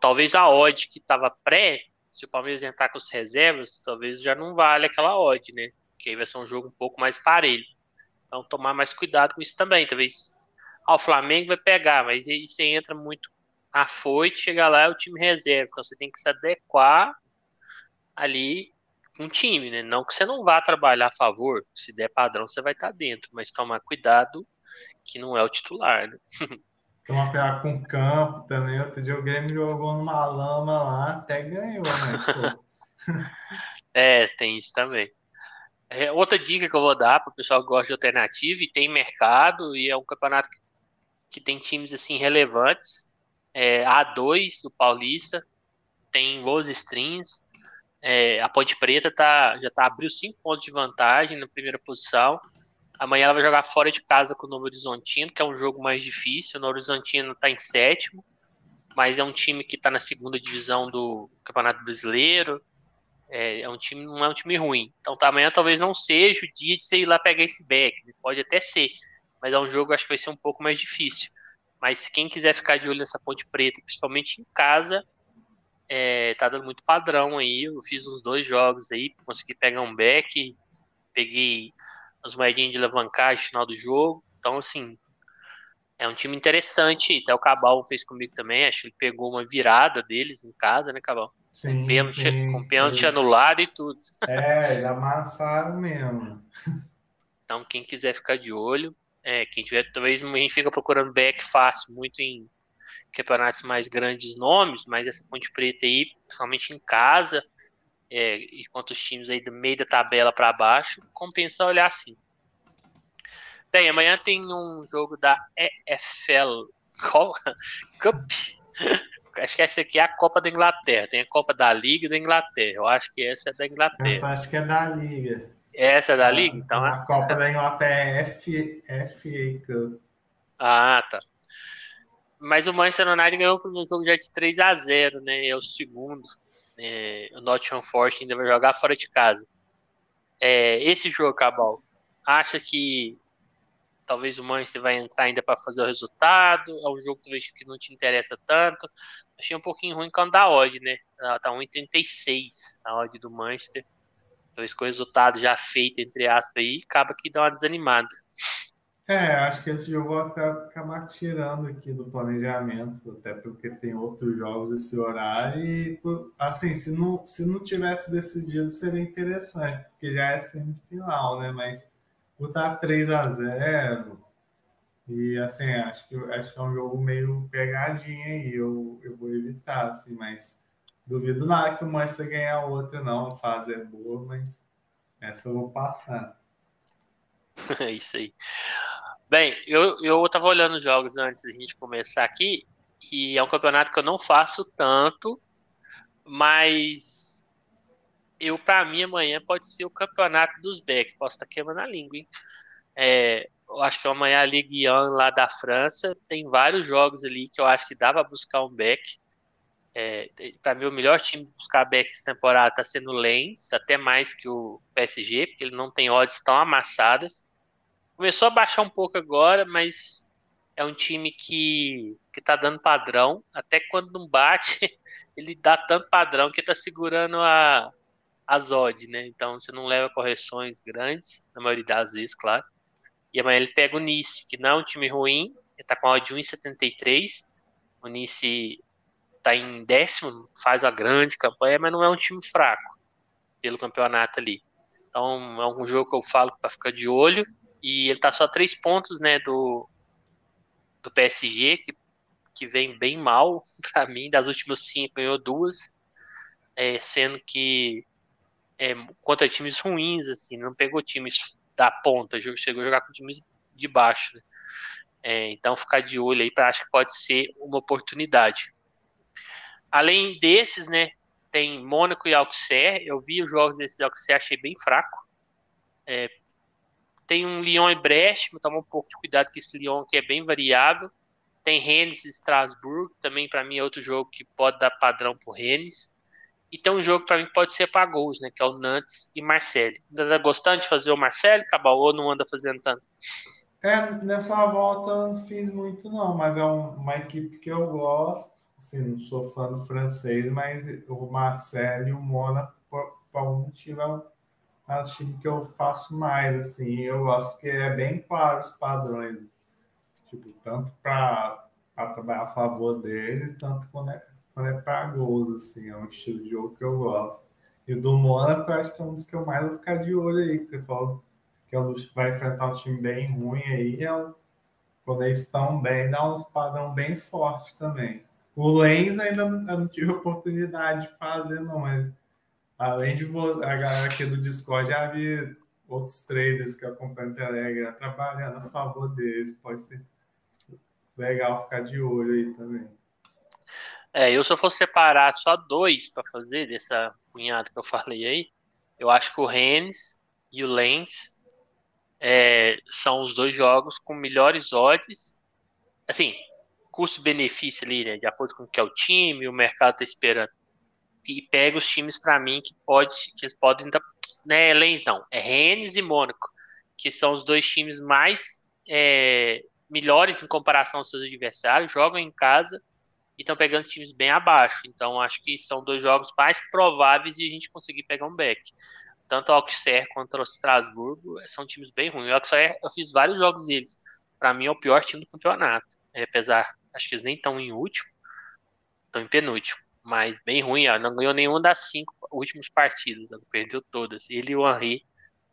talvez a odd que estava pré, se o Palmeiras entrar com as reservas, talvez já não vale aquela odd, né? Porque aí vai ser um jogo um pouco mais parelho. Então, tomar mais cuidado com isso também. Talvez ah, o Flamengo vai pegar, mas aí você entra muito afoito, chega lá é o time reserva. Então, você tem que se adequar ali um time, né? Não que você não vá trabalhar a favor, se der padrão você vai estar dentro, mas tomar cuidado que não é o titular, né? Tomar cuidado com o campo também. Outro dia o Grêmio jogou numa lama lá, até ganhou, né? é, tem isso também. É, outra dica que eu vou dar para o pessoal que gosta de alternativa e tem mercado, e é um campeonato que, que tem times assim relevantes. É, A2 do Paulista, tem boas strings, é, a Ponte Preta tá, já tá, abriu cinco pontos de vantagem na primeira posição. Amanhã ela vai jogar fora de casa com o Novo Horizontino, que é um jogo mais difícil. O Novo Horizontino está em sétimo, mas é um time que está na segunda divisão do Campeonato Brasileiro. É, é, um time, não é um time ruim. Então tá, amanhã talvez não seja o dia de você ir lá pegar esse back. Pode até ser, mas é um jogo acho que vai ser um pouco mais difícil. Mas quem quiser ficar de olho nessa Ponte Preta, principalmente em casa, é, tá dando muito padrão aí. Eu fiz uns dois jogos aí, consegui pegar um back, peguei as moedinhas de alavancagem no final do jogo. Então, assim, é um time interessante. Até o Cabal fez comigo também. Acho que ele pegou uma virada deles em casa, né, Cabal? Sim, com pênalti, sim, com pênalti anulado e tudo. É, eles amassaram mesmo. Então, quem quiser ficar de olho, é, quem tiver, talvez a gente fica procurando back fácil, muito em campeonatos mais grandes nomes, mas essa Ponte Preta aí, principalmente em casa, é, e quanto os times aí do meio da tabela para baixo, compensa olhar assim. Bem, amanhã tem um jogo da EFL Cup. Acho que essa aqui é a Copa da Inglaterra. Tem a Copa da Liga da Inglaterra. Eu acho que essa é da Inglaterra. Essa acho que é da Liga. Essa é da Liga? Então, a Copa da Inglaterra é FA Cup. Ah, tá. Mas o Manchester United ganhou o primeiro jogo já de 3 a 0 né? É o segundo. É, o Nottingham Forest ainda vai jogar fora de casa. É, esse jogo, Cabal, acha que talvez o Manchester vai entrar ainda para fazer o resultado? É um jogo talvez que não te interessa tanto. Achei um pouquinho ruim quando dá odd, né? Ela tá 1,36 a odd do Manchester. Talvez com o resultado já feito, entre aspas, aí, acaba que dá uma desanimada. É, acho que esse jogo até acabar tirando aqui do planejamento, até porque tem outros jogos esse horário e, assim, se não, se não tivesse decidido seria interessante, porque já é semifinal, né? Mas botar 3 a 0 e, assim, acho que, acho que é um jogo meio pegadinha aí, eu, eu vou evitar, assim, mas duvido nada que o Manchester ganhe a outra, não, a fase é boa, mas essa eu vou passar. É isso aí. Bem, eu, eu tava olhando os jogos antes da gente começar aqui, e é um campeonato que eu não faço tanto, mas eu, para mim, amanhã pode ser o campeonato dos Beck. Posso estar tá queimando a língua, hein? É, eu acho que amanhã a Ligue 1 lá da França tem vários jogos ali que eu acho que dá para buscar um Beck. É, para mim, o melhor time buscar Beck essa temporada está sendo o Lens, até mais que o PSG, porque ele não tem odds tão amassadas. Começou a baixar um pouco agora, mas é um time que, que tá dando padrão. Até quando não bate, ele dá tanto padrão que tá segurando a, a Zod, né? Então você não leva correções grandes, na maioria das vezes, claro. E amanhã ele pega o Nice, que não é um time ruim, ele tá com a odd 1,73. O Nice tá em décimo, faz uma grande campanha, mas não é um time fraco pelo campeonato ali. Então é um jogo que eu falo para ficar de olho. E ele tá só três pontos, né, do, do PSG, que, que vem bem mal para mim. Das últimas cinco, ganhou duas. É, sendo que é, contra times ruins, assim, não pegou times da ponta, chegou a jogar com times de baixo. Né? É, então, ficar de olho aí, para acho que pode ser uma oportunidade. Além desses, né, tem Mônaco e Auxerre. Eu vi os jogos desses Auxerre, achei bem fraco. É, tem um Lyon e Brest, tomar um pouco de cuidado com esse Lyon que é bem variável. Tem Rennes e Strasbourg, também para mim é outro jogo que pode dar padrão pro Rennes. E tem um jogo para mim pode ser para gols, né? Que é o Nantes e Marseille. Ainda tá gostando de fazer o Marseille, Cabal, ou não anda fazendo tanto? É, nessa volta eu não fiz muito não, mas é uma equipe que eu gosto. Assim, não sou fã do francês, mas o Marseille e o Mônaco, por, por algum motivo, o time que eu faço mais, assim, eu gosto que é bem claro os padrões, tipo, tanto para trabalhar a favor dele, tanto quando é, quando é para gols, assim, é um estilo de jogo que eu gosto. E o do Mônaco, acho que é um dos que eu mais vou ficar de olho aí, que você falou que é dos que vai enfrentar um time bem ruim aí, é um, quando eles estão bem, dá uns padrão bem forte também. O Lens ainda não, não tive oportunidade de fazer, não, mas Além de a galera aqui do Discord, já vi outros traders que acompanham o Telegram trabalhando a favor deles. Pode ser legal ficar de olho aí também. É, eu se eu fosse separar só dois para fazer dessa cunhada que eu falei aí, eu acho que o Rennes e o Lens é, são os dois jogos com melhores odds. Assim, custo-benefício ali, né? De acordo com o que é o time, o mercado está esperando e pega os times para mim que pode que eles podem dar, né, Lens não, é Rennes e Mônaco, que são os dois times mais é, melhores em comparação aos seus adversários, jogam em casa e estão pegando times bem abaixo. Então acho que são dois jogos mais prováveis de a gente conseguir pegar um back. Tanto o Auxerre quanto o Strasburgo é, são times bem ruins. O Auxerre, eu fiz vários jogos deles. Para mim é o pior time do campeonato. É, apesar, acho que eles nem estão em último, estão em penúltimo mas bem ruim, ó, não ganhou nenhuma das cinco últimas partidas, perdeu todas. Ele e o Henry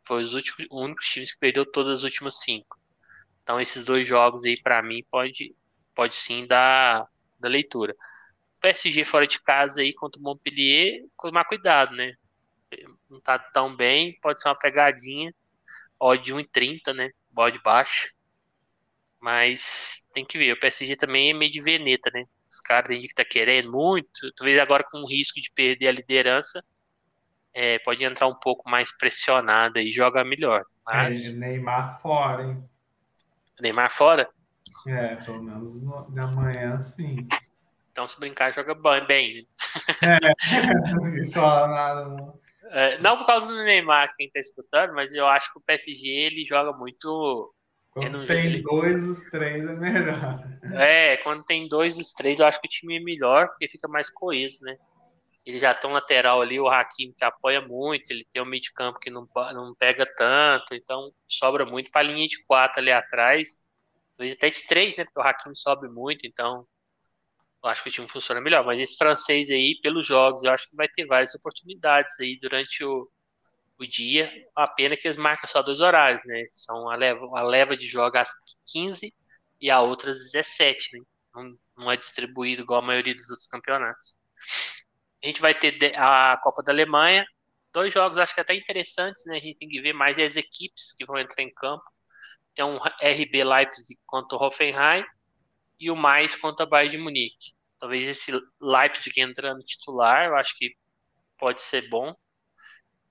foram os últimos, únicos times que perdeu todas as últimas cinco. Então esses dois jogos aí para mim pode pode sim dar da leitura. PSG fora de casa aí contra o Montpellier, tomar cuidado, né? Não tá tão bem, pode ser uma pegadinha. Odd 1,30, né? Bode baixo. Mas tem que ver. O PSG também é meio de veneta, né? Os caras têm que tá querendo muito. Talvez agora com o risco de perder a liderança, é, pode entrar um pouco mais pressionada e jogar melhor. Mas... É, Neymar fora, hein? Neymar fora? É, pelo menos no, na manhã, sim. Então, se brincar, joga bem. Né? É, não quis falar nada, não. É, não por causa do Neymar, quem tá escutando, mas eu acho que o PSG ele joga muito. Quando tem ele... dois dos três é melhor. É, quando tem dois dos três, eu acho que o time é melhor, porque fica mais coeso, né? Ele já tem um lateral ali, o Hakim, que apoia muito, ele tem um meio de campo que não, não pega tanto, então sobra muito para a linha de quatro ali atrás. Talvez até de três, né? Porque o Hakim sobe muito, então eu acho que o time funciona melhor. Mas esse francês aí, pelos jogos, eu acho que vai ter várias oportunidades aí durante o, o dia. A pena que eles marcam só dois horários, né? São a leva, a leva de jogos às 15 e a outra às 17, né? Não, não é distribuído igual a maioria dos outros campeonatos. A gente vai ter a Copa da Alemanha. Dois jogos acho que até interessantes, né? A gente tem que ver mais as equipes que vão entrar em campo. Tem um RB Leipzig contra o Hoffenheim e o mais contra o Bayern de Munique. Talvez esse Leipzig entrando titular, eu acho que pode ser bom.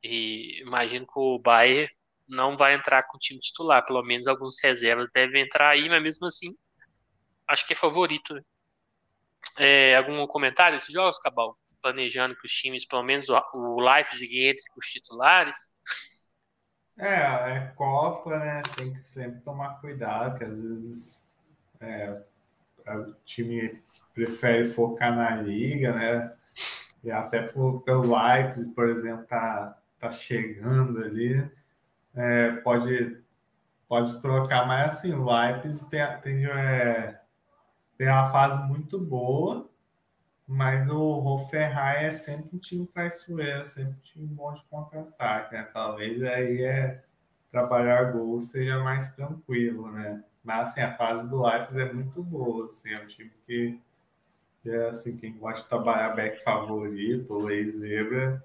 E imagino que o Bayern não vai entrar com o time titular, pelo menos alguns reservas devem entrar aí, mas mesmo assim, acho que é favorito. É, algum comentário desses jogos, Cabal? Planejando que os times, pelo menos o Leipzig entre com os titulares? É, é Copa, né? Tem que sempre tomar cuidado, que às vezes é, o time prefere focar na liga, né? E até pelo Leipzig, por exemplo, tá, tá chegando ali, é, pode, pode trocar, mas assim, o Leipzig tem, tem, é, tem uma fase muito boa, mas o Hoffenheim é sempre um time traiçoeiro, sempre um time bom de contra-ataque, né? Talvez aí é trabalhar gol seja mais tranquilo, né? Mas assim, a fase do Leipzig é muito boa, assim, é um time que é assim, quem gosta de trabalhar back favorito, ou ex-zebra,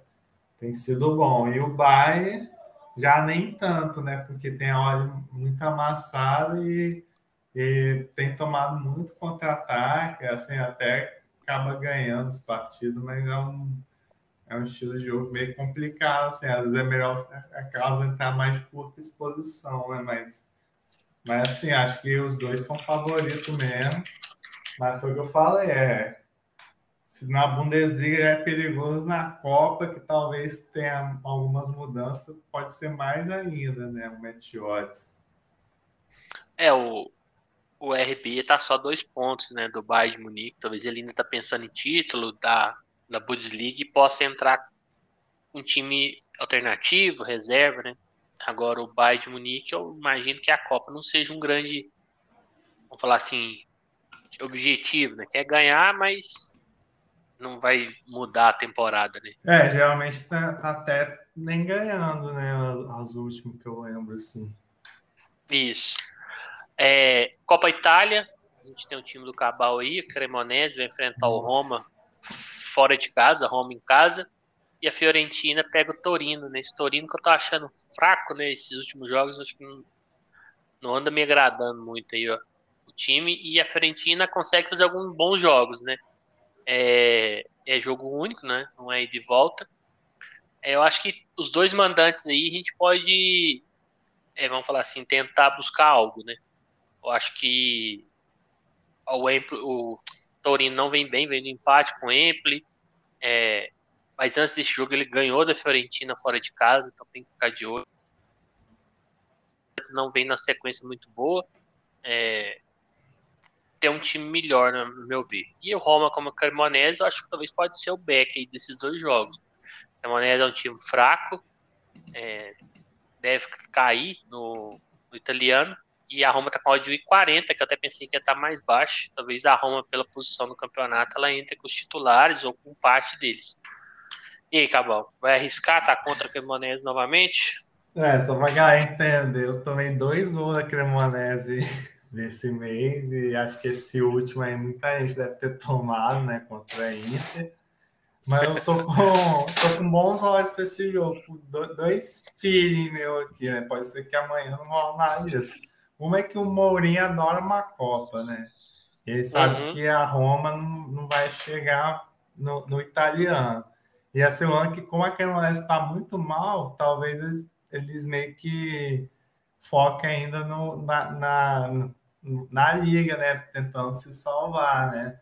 tem sido bom. E o Bayern já nem tanto, né? Porque tem a hora muito amassada e, e tem tomado muito contra-ataque, assim, até acaba ganhando os partidos, mas é um, é um estilo de jogo meio complicado, assim, às vezes é melhor a casa entrar mais curta exposição, né? Mas, mas assim, acho que os dois são favoritos mesmo. Mas foi o que eu falei, é. Se na Bundesliga é perigoso, na Copa, que talvez tenha algumas mudanças, pode ser mais ainda, né? O Meteores. É, o, o RB tá só dois pontos, né? Do Bayern de Munique. Talvez ele ainda tá pensando em título da, da Bundesliga e possa entrar um time alternativo, reserva, né? Agora o Bayern de Munique, eu imagino que a Copa não seja um grande, vamos falar assim, objetivo, né? Quer ganhar, mas não vai mudar a temporada, né? É, geralmente tá, tá até nem ganhando, né? As últimas que eu lembro, assim. Isso. É, Copa Itália, a gente tem o time do Cabal aí, Cremonese vai enfrentar Nossa. o Roma fora de casa, Roma em casa. E a Fiorentina pega o Torino, né? Esse Torino que eu tô achando fraco, né? Esses últimos jogos, acho que não, não anda me agradando muito aí, ó time e a Fiorentina consegue fazer alguns bons jogos, né? É, é jogo único, né? Não é de volta. É, eu acho que os dois mandantes aí a gente pode, é, vamos falar assim, tentar buscar algo, né? Eu acho que o, Empoli, o Torino não vem bem, vem no empate com o. É, mas antes desse jogo ele ganhou da Fiorentina fora de casa, então tem que ficar de olho. Não vem na sequência muito boa. É, ter um time melhor, no meu ver. E o Roma como Cremonese, eu acho que talvez pode ser o back desses dois jogos. O Cremonese é um time fraco, é, deve cair no, no, italiano, e a Roma tá com de 40, que eu até pensei que ia estar tá mais baixo. Talvez a Roma, pela posição no campeonato, ela entre com os titulares ou com parte deles. E aí, Cabal, vai arriscar? Tá contra a Cremonese novamente? É, só pra galera entender, eu tomei dois gols da Cremonese nesse mês e acho que esse último aí muita gente deve ter tomado, né, contra a Inter. Mas eu tô com, tô com bons olhos para esse jogo. Dois feeling meu aqui, né? Pode ser que amanhã não rola nada disso. Uma é que o Mourinho adora uma Copa, né? Ele sabe uhum. que a Roma não, não vai chegar no, no italiano. E a segunda que, como a Cremonese está muito mal, talvez eles, eles meio que foquem ainda no, na, na na liga, né? Tentando se salvar, né?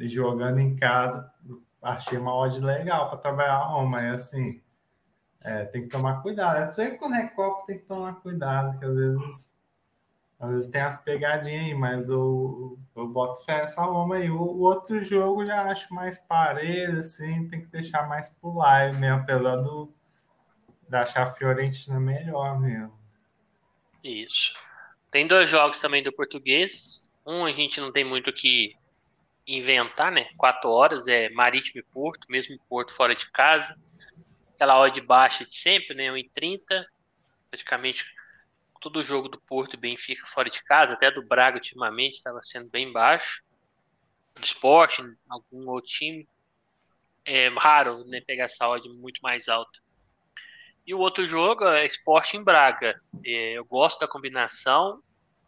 Jogando em casa, achei uma odd legal para trabalhar a Roma. Assim, é, tem que tomar cuidado. Sei que quando é Copa tem que tomar cuidado, que às vezes, às vezes tem as pegadinhas aí, mas eu, eu boto fé nessa Roma aí. O, o outro jogo já acho mais parelho, assim, tem que deixar mais pro live mesmo, apesar do, de achar a Fiorentina melhor mesmo. Isso. Tem dois jogos também do português. Um a gente não tem muito o que inventar, né? Quatro horas é Marítimo e Porto, mesmo Porto fora de casa. Aquela odd baixa de sempre, né? 1,30. Praticamente todo jogo do Porto e Benfica fora de casa, até do Braga ultimamente estava sendo bem baixo. Do Sporting, algum outro time. É raro né, pegar essa odd muito mais alta. E o outro jogo é Sporting Braga. É, eu gosto da combinação.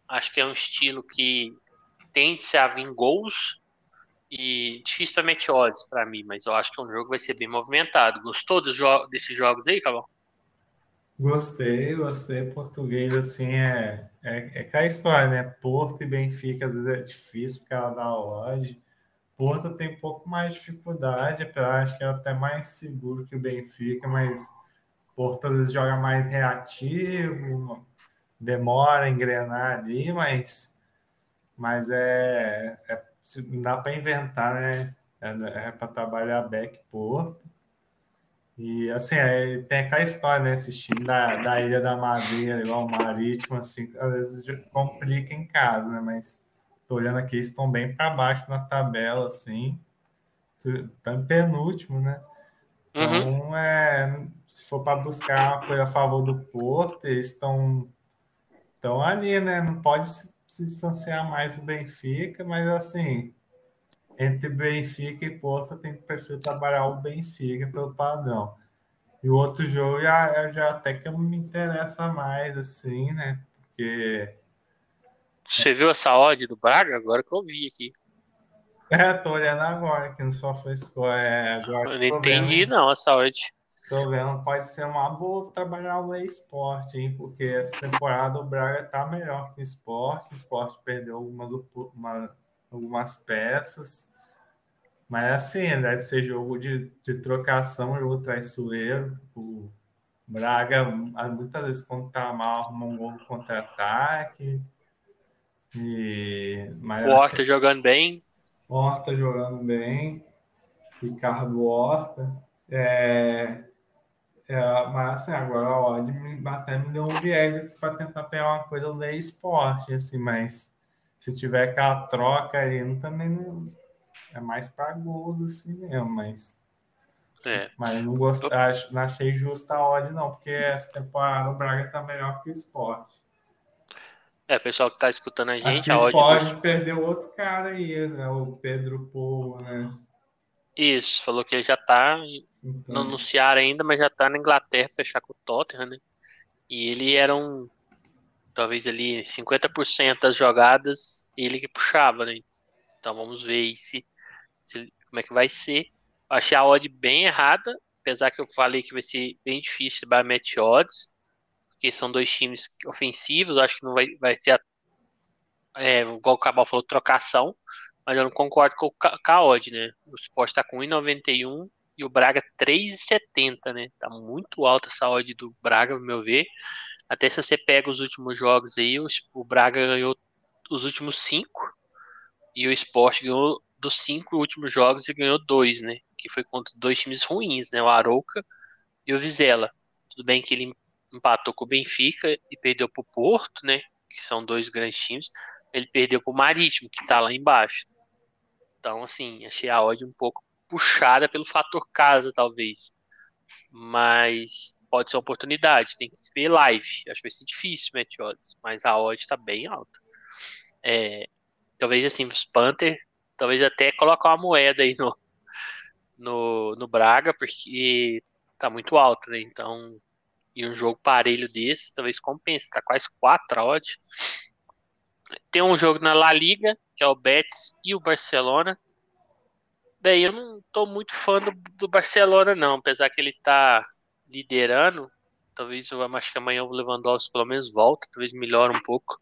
Acho que é um estilo que tende a vir gols e meter odds para mim, mas eu acho que o jogo vai ser bem movimentado. Gostou dos jo desses jogos aí, Cabal? Gostei, gostei. Português, assim, é, é, é aquela história, né? Porto e Benfica, às vezes é difícil porque ela dá odd. Porto tem um pouco mais de dificuldade, acho que é até mais seguro que o Benfica, mas Porto às vezes joga mais reativo, demora a engrenar ali, mas, mas é, é dá para inventar, né? É, é para trabalhar back Porto. E assim, é, tem aquela história, né? Esse time da, da Ilha da Madeira, igual o Marítimo, assim, às vezes complica em casa, né? Mas tô olhando aqui, estão bem para baixo na tabela, assim. Estão penúltimo, né? Então, uhum. é, se for para buscar uma coisa a favor do Porto, eles estão estão ali, né? Não pode se, se distanciar mais do Benfica, mas assim, entre Benfica e Porto, tem que preferir trabalhar o Benfica pelo padrão. E o outro jogo já, já até que me interessa mais, assim, né? Porque. Você viu essa odd do Braga? Agora que eu vi aqui. É, tô olhando agora, que não só foi score. É, agora eu não entendi, vendo. não, essa odd. Tô vendo, pode ser uma boa trabalhar o Lei Esporte, hein? Porque essa temporada o Braga tá melhor que o Esporte. O Esporte perdeu algumas, uma, algumas peças. Mas assim, deve ser jogo de, de trocação, jogo traiçoeiro. O Braga, muitas vezes, quando tá mal, arruma um gol contra-ataque. E... o Horta jogando bem. Horta jogando bem. Ricardo Horta. É, é, mas assim, agora a odd até me deu um viés aqui para tentar pegar uma coisa do esporte, assim, mas se tiver aquela troca aí, também não é mais para gols assim mesmo, mas é. mas não gostei, não achei justa a odd não, porque essa temporada o Braga tá melhor que o esporte. É, pessoal que tá escutando a gente, a odd pode do... perdeu outro cara aí, né, o Pedro Povo, né? Isso, falou que ele já tá então... não anunciaram ainda, mas já tá na Inglaterra fechar com o Tottenham, né? E ele era um talvez ali 50% das jogadas ele que puxava, né? Então vamos ver se, se como é que vai ser. Achei a odd bem errada, apesar que eu falei que vai ser bem difícil para match odds, porque são dois times ofensivos, acho que não vai, vai ser a, é, igual o Cabal falou, trocação, mas eu não concordo com o Caod, né? O Sport tá com 1,91 e o Braga 3,70, né? Tá muito alta essa odd do Braga, no meu ver. Até se você pega os últimos jogos aí, o Braga ganhou os últimos cinco e o Sport ganhou dos cinco últimos jogos e ganhou dois, né? Que foi contra dois times ruins, né? O Arouca e o Vizela. Tudo bem que ele empatou com o Benfica e perdeu pro Porto, né? Que são dois grandes times. Ele perdeu pro Marítimo, que tá lá embaixo. Então, assim, achei a odd um pouco puxada pelo fator casa, talvez. Mas pode ser uma oportunidade, tem que ver live. Acho que vai ser difícil, match odds, mas a odd está bem alta. É, talvez assim, os Panther, talvez até colocar uma moeda aí no, no, no Braga, porque tá muito alto, né? Então, e um jogo parelho desse, talvez compense. Tá quase 4 a. Tem um jogo na La Liga, que é o Betis e o Barcelona. Daí eu não tô muito fã do, do Barcelona, não, apesar que ele tá liderando. Talvez eu acho que amanhã o Lewandowski pelo menos volta, talvez melhore um pouco.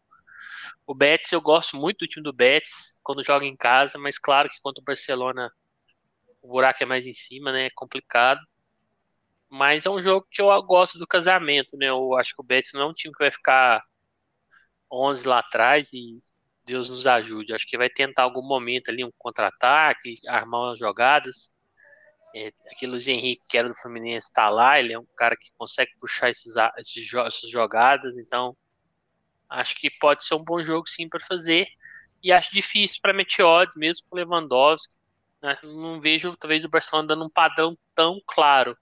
O Betis, eu gosto muito do time do Betis quando joga em casa, mas claro que contra o Barcelona o buraco é mais em cima, né? É complicado. Mas é um jogo que eu gosto do casamento, né? Eu acho que o Betis não é um time que vai ficar 11 lá atrás e Deus nos ajude. Acho que vai tentar algum momento ali um contra-ataque, armar umas jogadas. É, aquele Luiz Henrique que era do Fluminense está lá, ele é um cara que consegue puxar esses, esses, essas jogadas, então acho que pode ser um bom jogo sim para fazer. E acho difícil para Meteodes, mesmo com Lewandowski. Né? Não vejo talvez o Barcelona dando um padrão tão claro.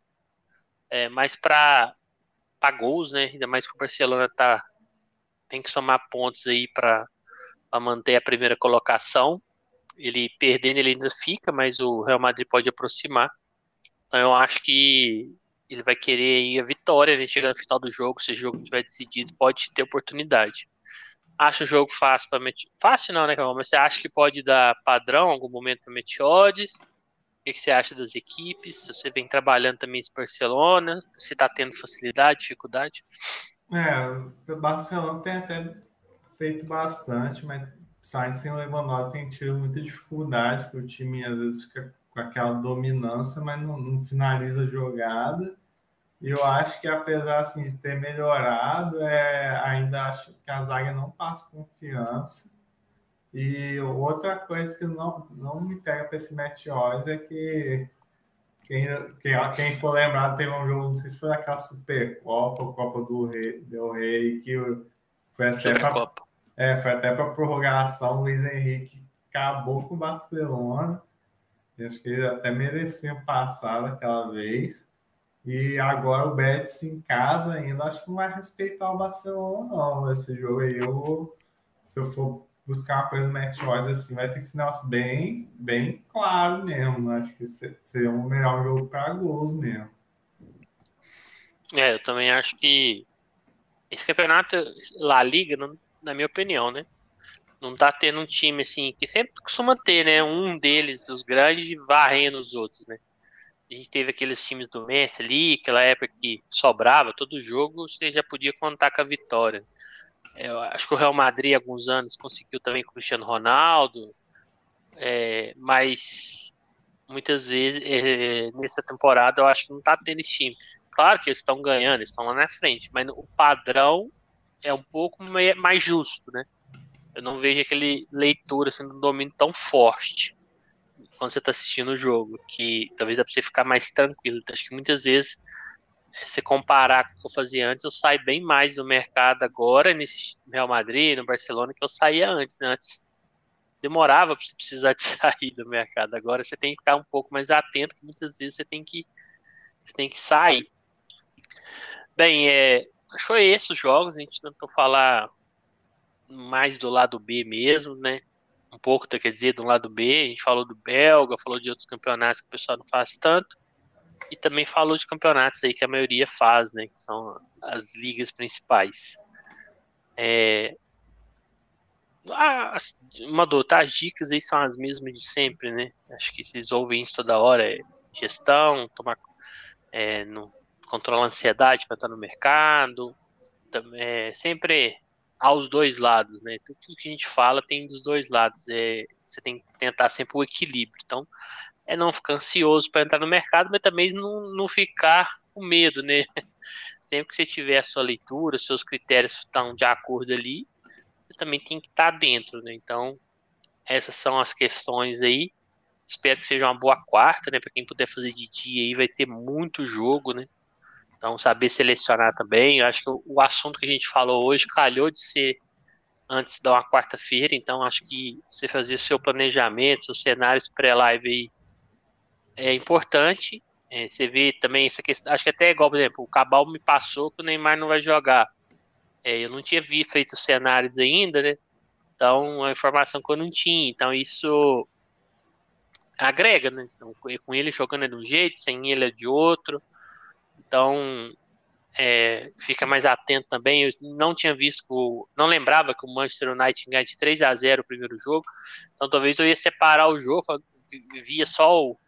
É, mas para gols, né? Ainda mais que o Barcelona tá, tem que somar pontos aí para manter a primeira colocação. Ele perdendo, ele ainda fica, mas o Real Madrid pode aproximar. Então eu acho que ele vai querer aí a vitória, né? Chegar no final do jogo, se o jogo estiver decidido, pode ter oportunidade. Acho o jogo fácil para. Fácil não, né, Carol? Mas você acha que pode dar padrão algum momento para Meteodes? O que, você acha das equipes? Se você vem trabalhando também em Barcelona, se está tendo facilidade, dificuldade? É, o Barcelona tem até feito bastante, mas Sainz sem Lewandowski tem tido muita dificuldade, porque o time às vezes fica com aquela dominância, mas não, não finaliza a jogada. E eu acho que apesar assim, de ter melhorado, é, ainda acho que a zaga não passa confiança. E outra coisa que não, não me pega para esse match odds é que quem, quem, quem for lembrado, teve um jogo, não sei se foi daquela Supercopa, Copa do Rei, do Rei que foi até para é, foi até para prorrogação, o Luiz Henrique acabou com o Barcelona. Acho que eles até mereciam passar daquela vez. E agora o Betis em casa ainda, acho que não vai respeitar o Barcelona, não. Esse jogo aí, eu, se eu for buscar uma coisa no match odds assim, vai ter que ser negócio bem, bem claro mesmo. Acho que seria um melhor jogo para gols mesmo. É, eu também acho que esse campeonato, La Liga, na minha opinião, né? Não tá tendo um time assim, que sempre costuma ter, né? Um deles, dos grandes, varrendo os outros, né? A gente teve aqueles times do Messi ali, aquela época que sobrava todo jogo, você já podia contar com a vitória. Eu acho que o Real Madrid, há alguns anos, conseguiu também com o Cristiano Ronaldo, é, mas muitas vezes é, nessa temporada eu acho que não tá tendo esse time. Claro que eles estão ganhando, eles estão lá na frente, mas o padrão é um pouco mais justo, né? Eu não vejo aquele leitura sendo um domínio tão forte quando você está assistindo o jogo, que talvez dá para você ficar mais tranquilo. Acho que muitas vezes, se comparar com o que eu fazia antes, eu saio bem mais do mercado agora, nesse Real Madrid, no Barcelona, que eu saía antes. Né? Antes demorava para você precisar de sair do mercado. Agora você tem que ficar um pouco mais atento, que muitas vezes você tem que, você tem que sair. Bem, é, foi esses os jogos, a gente tentou falar mais do lado B mesmo, né? Um pouco, quer dizer, do lado B, a gente falou do belga, falou de outros campeonatos que o pessoal não faz tanto, e também falou de campeonatos aí que a maioria faz, né? Que são as ligas principais. É, as, uma tá, as dicas aí são as mesmas de sempre, né? Acho que vocês ouvem isso toda hora, é gestão, tomar é, no, controla a ansiedade para estar no mercado, é, sempre aos dois lados, né? Tudo que a gente fala tem dos dois lados. É, você tem que tentar sempre o equilíbrio. Então, é não ficar ansioso para entrar no mercado, mas também não, não ficar com medo, né? Sempre que você tiver a sua leitura, seus critérios estão de acordo ali, você também tem que estar dentro, né? Então, essas são as questões aí. Espero que seja uma boa quarta, né? Para quem puder fazer de dia aí, vai ter muito jogo, né? Então, saber selecionar também. Eu acho que o, assunto que a gente falou hoje calhou de ser antes da uma quarta-feira, então acho que você fazer seu planejamento, seus cenários pré-live aí é importante. É, você vê também essa questão, acho que até igual, por exemplo, o Cabal me passou que o Neymar não vai jogar. É, eu não tinha visto feito cenários ainda, né? Então, a informação que eu não tinha. Então, isso agrega, né? Então, com ele jogando é de um jeito, sem ele é de outro. Então, é, fica mais atento também. Eu não tinha visto, não lembrava que o Manchester United ganha de 3 a 0 o primeiro jogo. Então, talvez eu ia separar o jogo, via só o,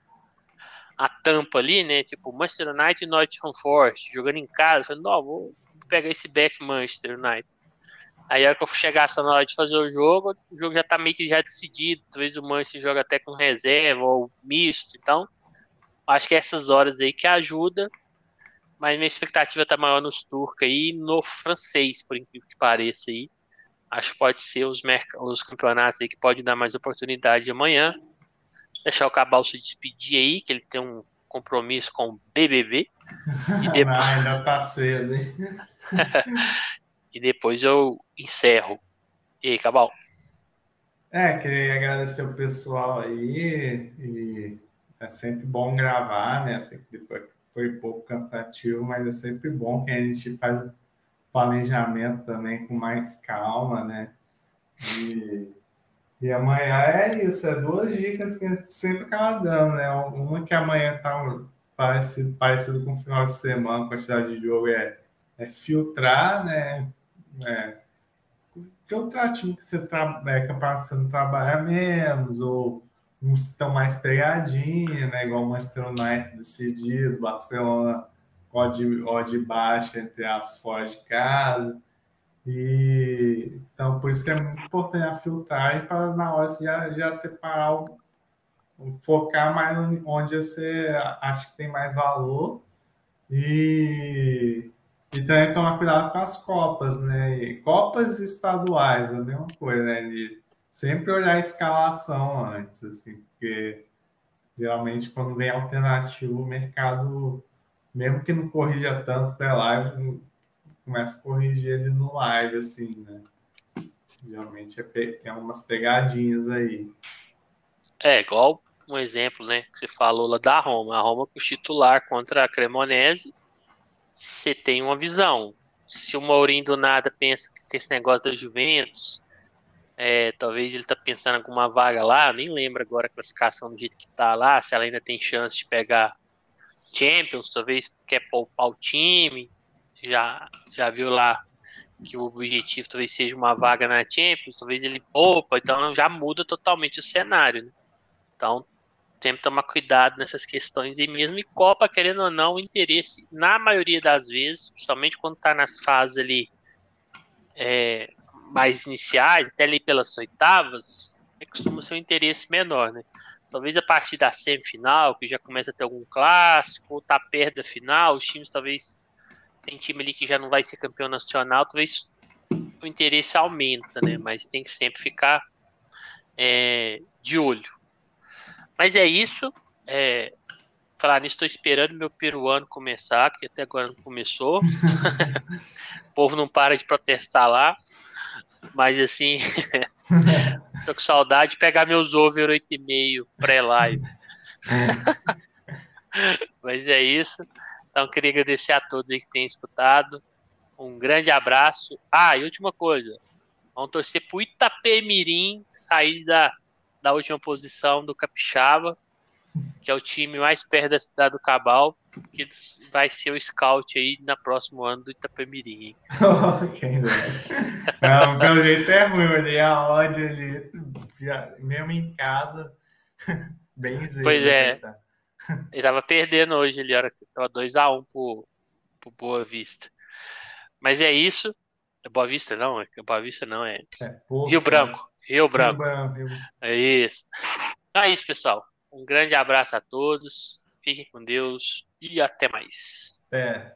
a tampa ali, né? Tipo, Manchester United e Nottingham Forest jogando em casa. Falei, não, vou pegar esse back Manchester United. Aí a hora que eu chegar na hora de fazer o jogo, o jogo já tá meio que já decidido. Talvez o Manchester joga até com reserva ou misto. Então, acho que é essas horas aí que ajuda. Mas minha expectativa tá maior nos turcos aí no francês, por incrível que pareça aí. Acho que pode ser os, os campeonatos aí que pode dar mais oportunidade amanhã. Deixar o Cabal se despedir aí, que ele tem um compromisso com o BBB. E depois... Não, ainda tá cedo, hein? e depois eu encerro. E aí, Cabal? É, queria agradecer o pessoal aí. E é sempre bom gravar, né? Depois foi pouco cansativo, mas é sempre bom que a gente faz planejamento também com mais calma, né? E, e amanhã é isso, é duas dicas que sempre acaba dando, né? Uma que amanhã tá parecido, parecido com o final de semana, quantidade de jogo é, é filtrar, né? É, filtrar time que você trabalha, é, campeonato que você não trabalha menos, ou uns estão mais pegadinha, né? Igual o Manchester United decidido, Barcelona odd, odd baixa entre as fora de casa. E então por isso que é muito importante a filtragem para na hora você já, já separar o, focar mais onde você acha que tem mais valor e, e também tomar cuidado com as copas, né? E copas estaduais, a mesma coisa, né? De sempre olhar a escalação antes, assim, porque geralmente quando vem alternativo, o mercado, mesmo que não corrija tanto para live, começa a corrigir ele no live, assim, né? Geralmente é, tem algumas pegadinhas aí. É, igual um exemplo, né, que você falou lá da Roma. A Roma com o titular contra a Cremonese, você tem uma visão. Se o Mourinho do nada pensa que esse negócio da Juventus é, talvez ele está pensando em alguma vaga lá, nem lembro agora a classificação do jeito que está lá, se ela ainda tem chance de pegar Champions, talvez quer poupar o time, já, já viu lá que o objetivo talvez seja uma vaga na Champions, talvez ele poupa, então já muda totalmente o cenário. Né? Então tem que tomar cuidado nessas questões e mesmo em Copa, querendo ou não, o interesse, na maioria das vezes, principalmente quando está nas fases ali é, mais iniciais, até ali pelas oitavas, é, costuma ser um interesse menor, né? Talvez a partir da semifinal, que já começa a ter algum clássico, ou tá perto da final, os times talvez tem time ali que já não vai ser campeão nacional, talvez o interesse aumenta, né? Mas tem que sempre ficar é, de olho. Mas é isso. É, falar nisso, estou esperando meu peruano começar, que até agora não começou. o povo não para de protestar lá. Mas assim, tô com saudade de pegar meus over 8,5 pré-live. Mas é isso. Então, queria agradecer a todos que têm escutado. Um grande abraço. Ah, e última coisa. Vamos torcer pro Itapemirim sair da, da última posição do Capixaba que é o time mais perto da cidade do Cabal, que vai ser o scout aí na próximo ano do Itapemirim. Não, pelo jeito é ruim, olhei a odd ali, mesmo em casa, bem zero. Pois é, tá. Ele tava perdendo hoje, ele era tava 2x1 um pro, pro Boa Vista. Mas é isso. É Boa Vista não, é Boa Vista não, é, é Rio Branco. Rio Branco. Rio Branco. É isso. Então é isso, pessoal. Um grande abraço a todos, fiquem com Deus e até mais. É.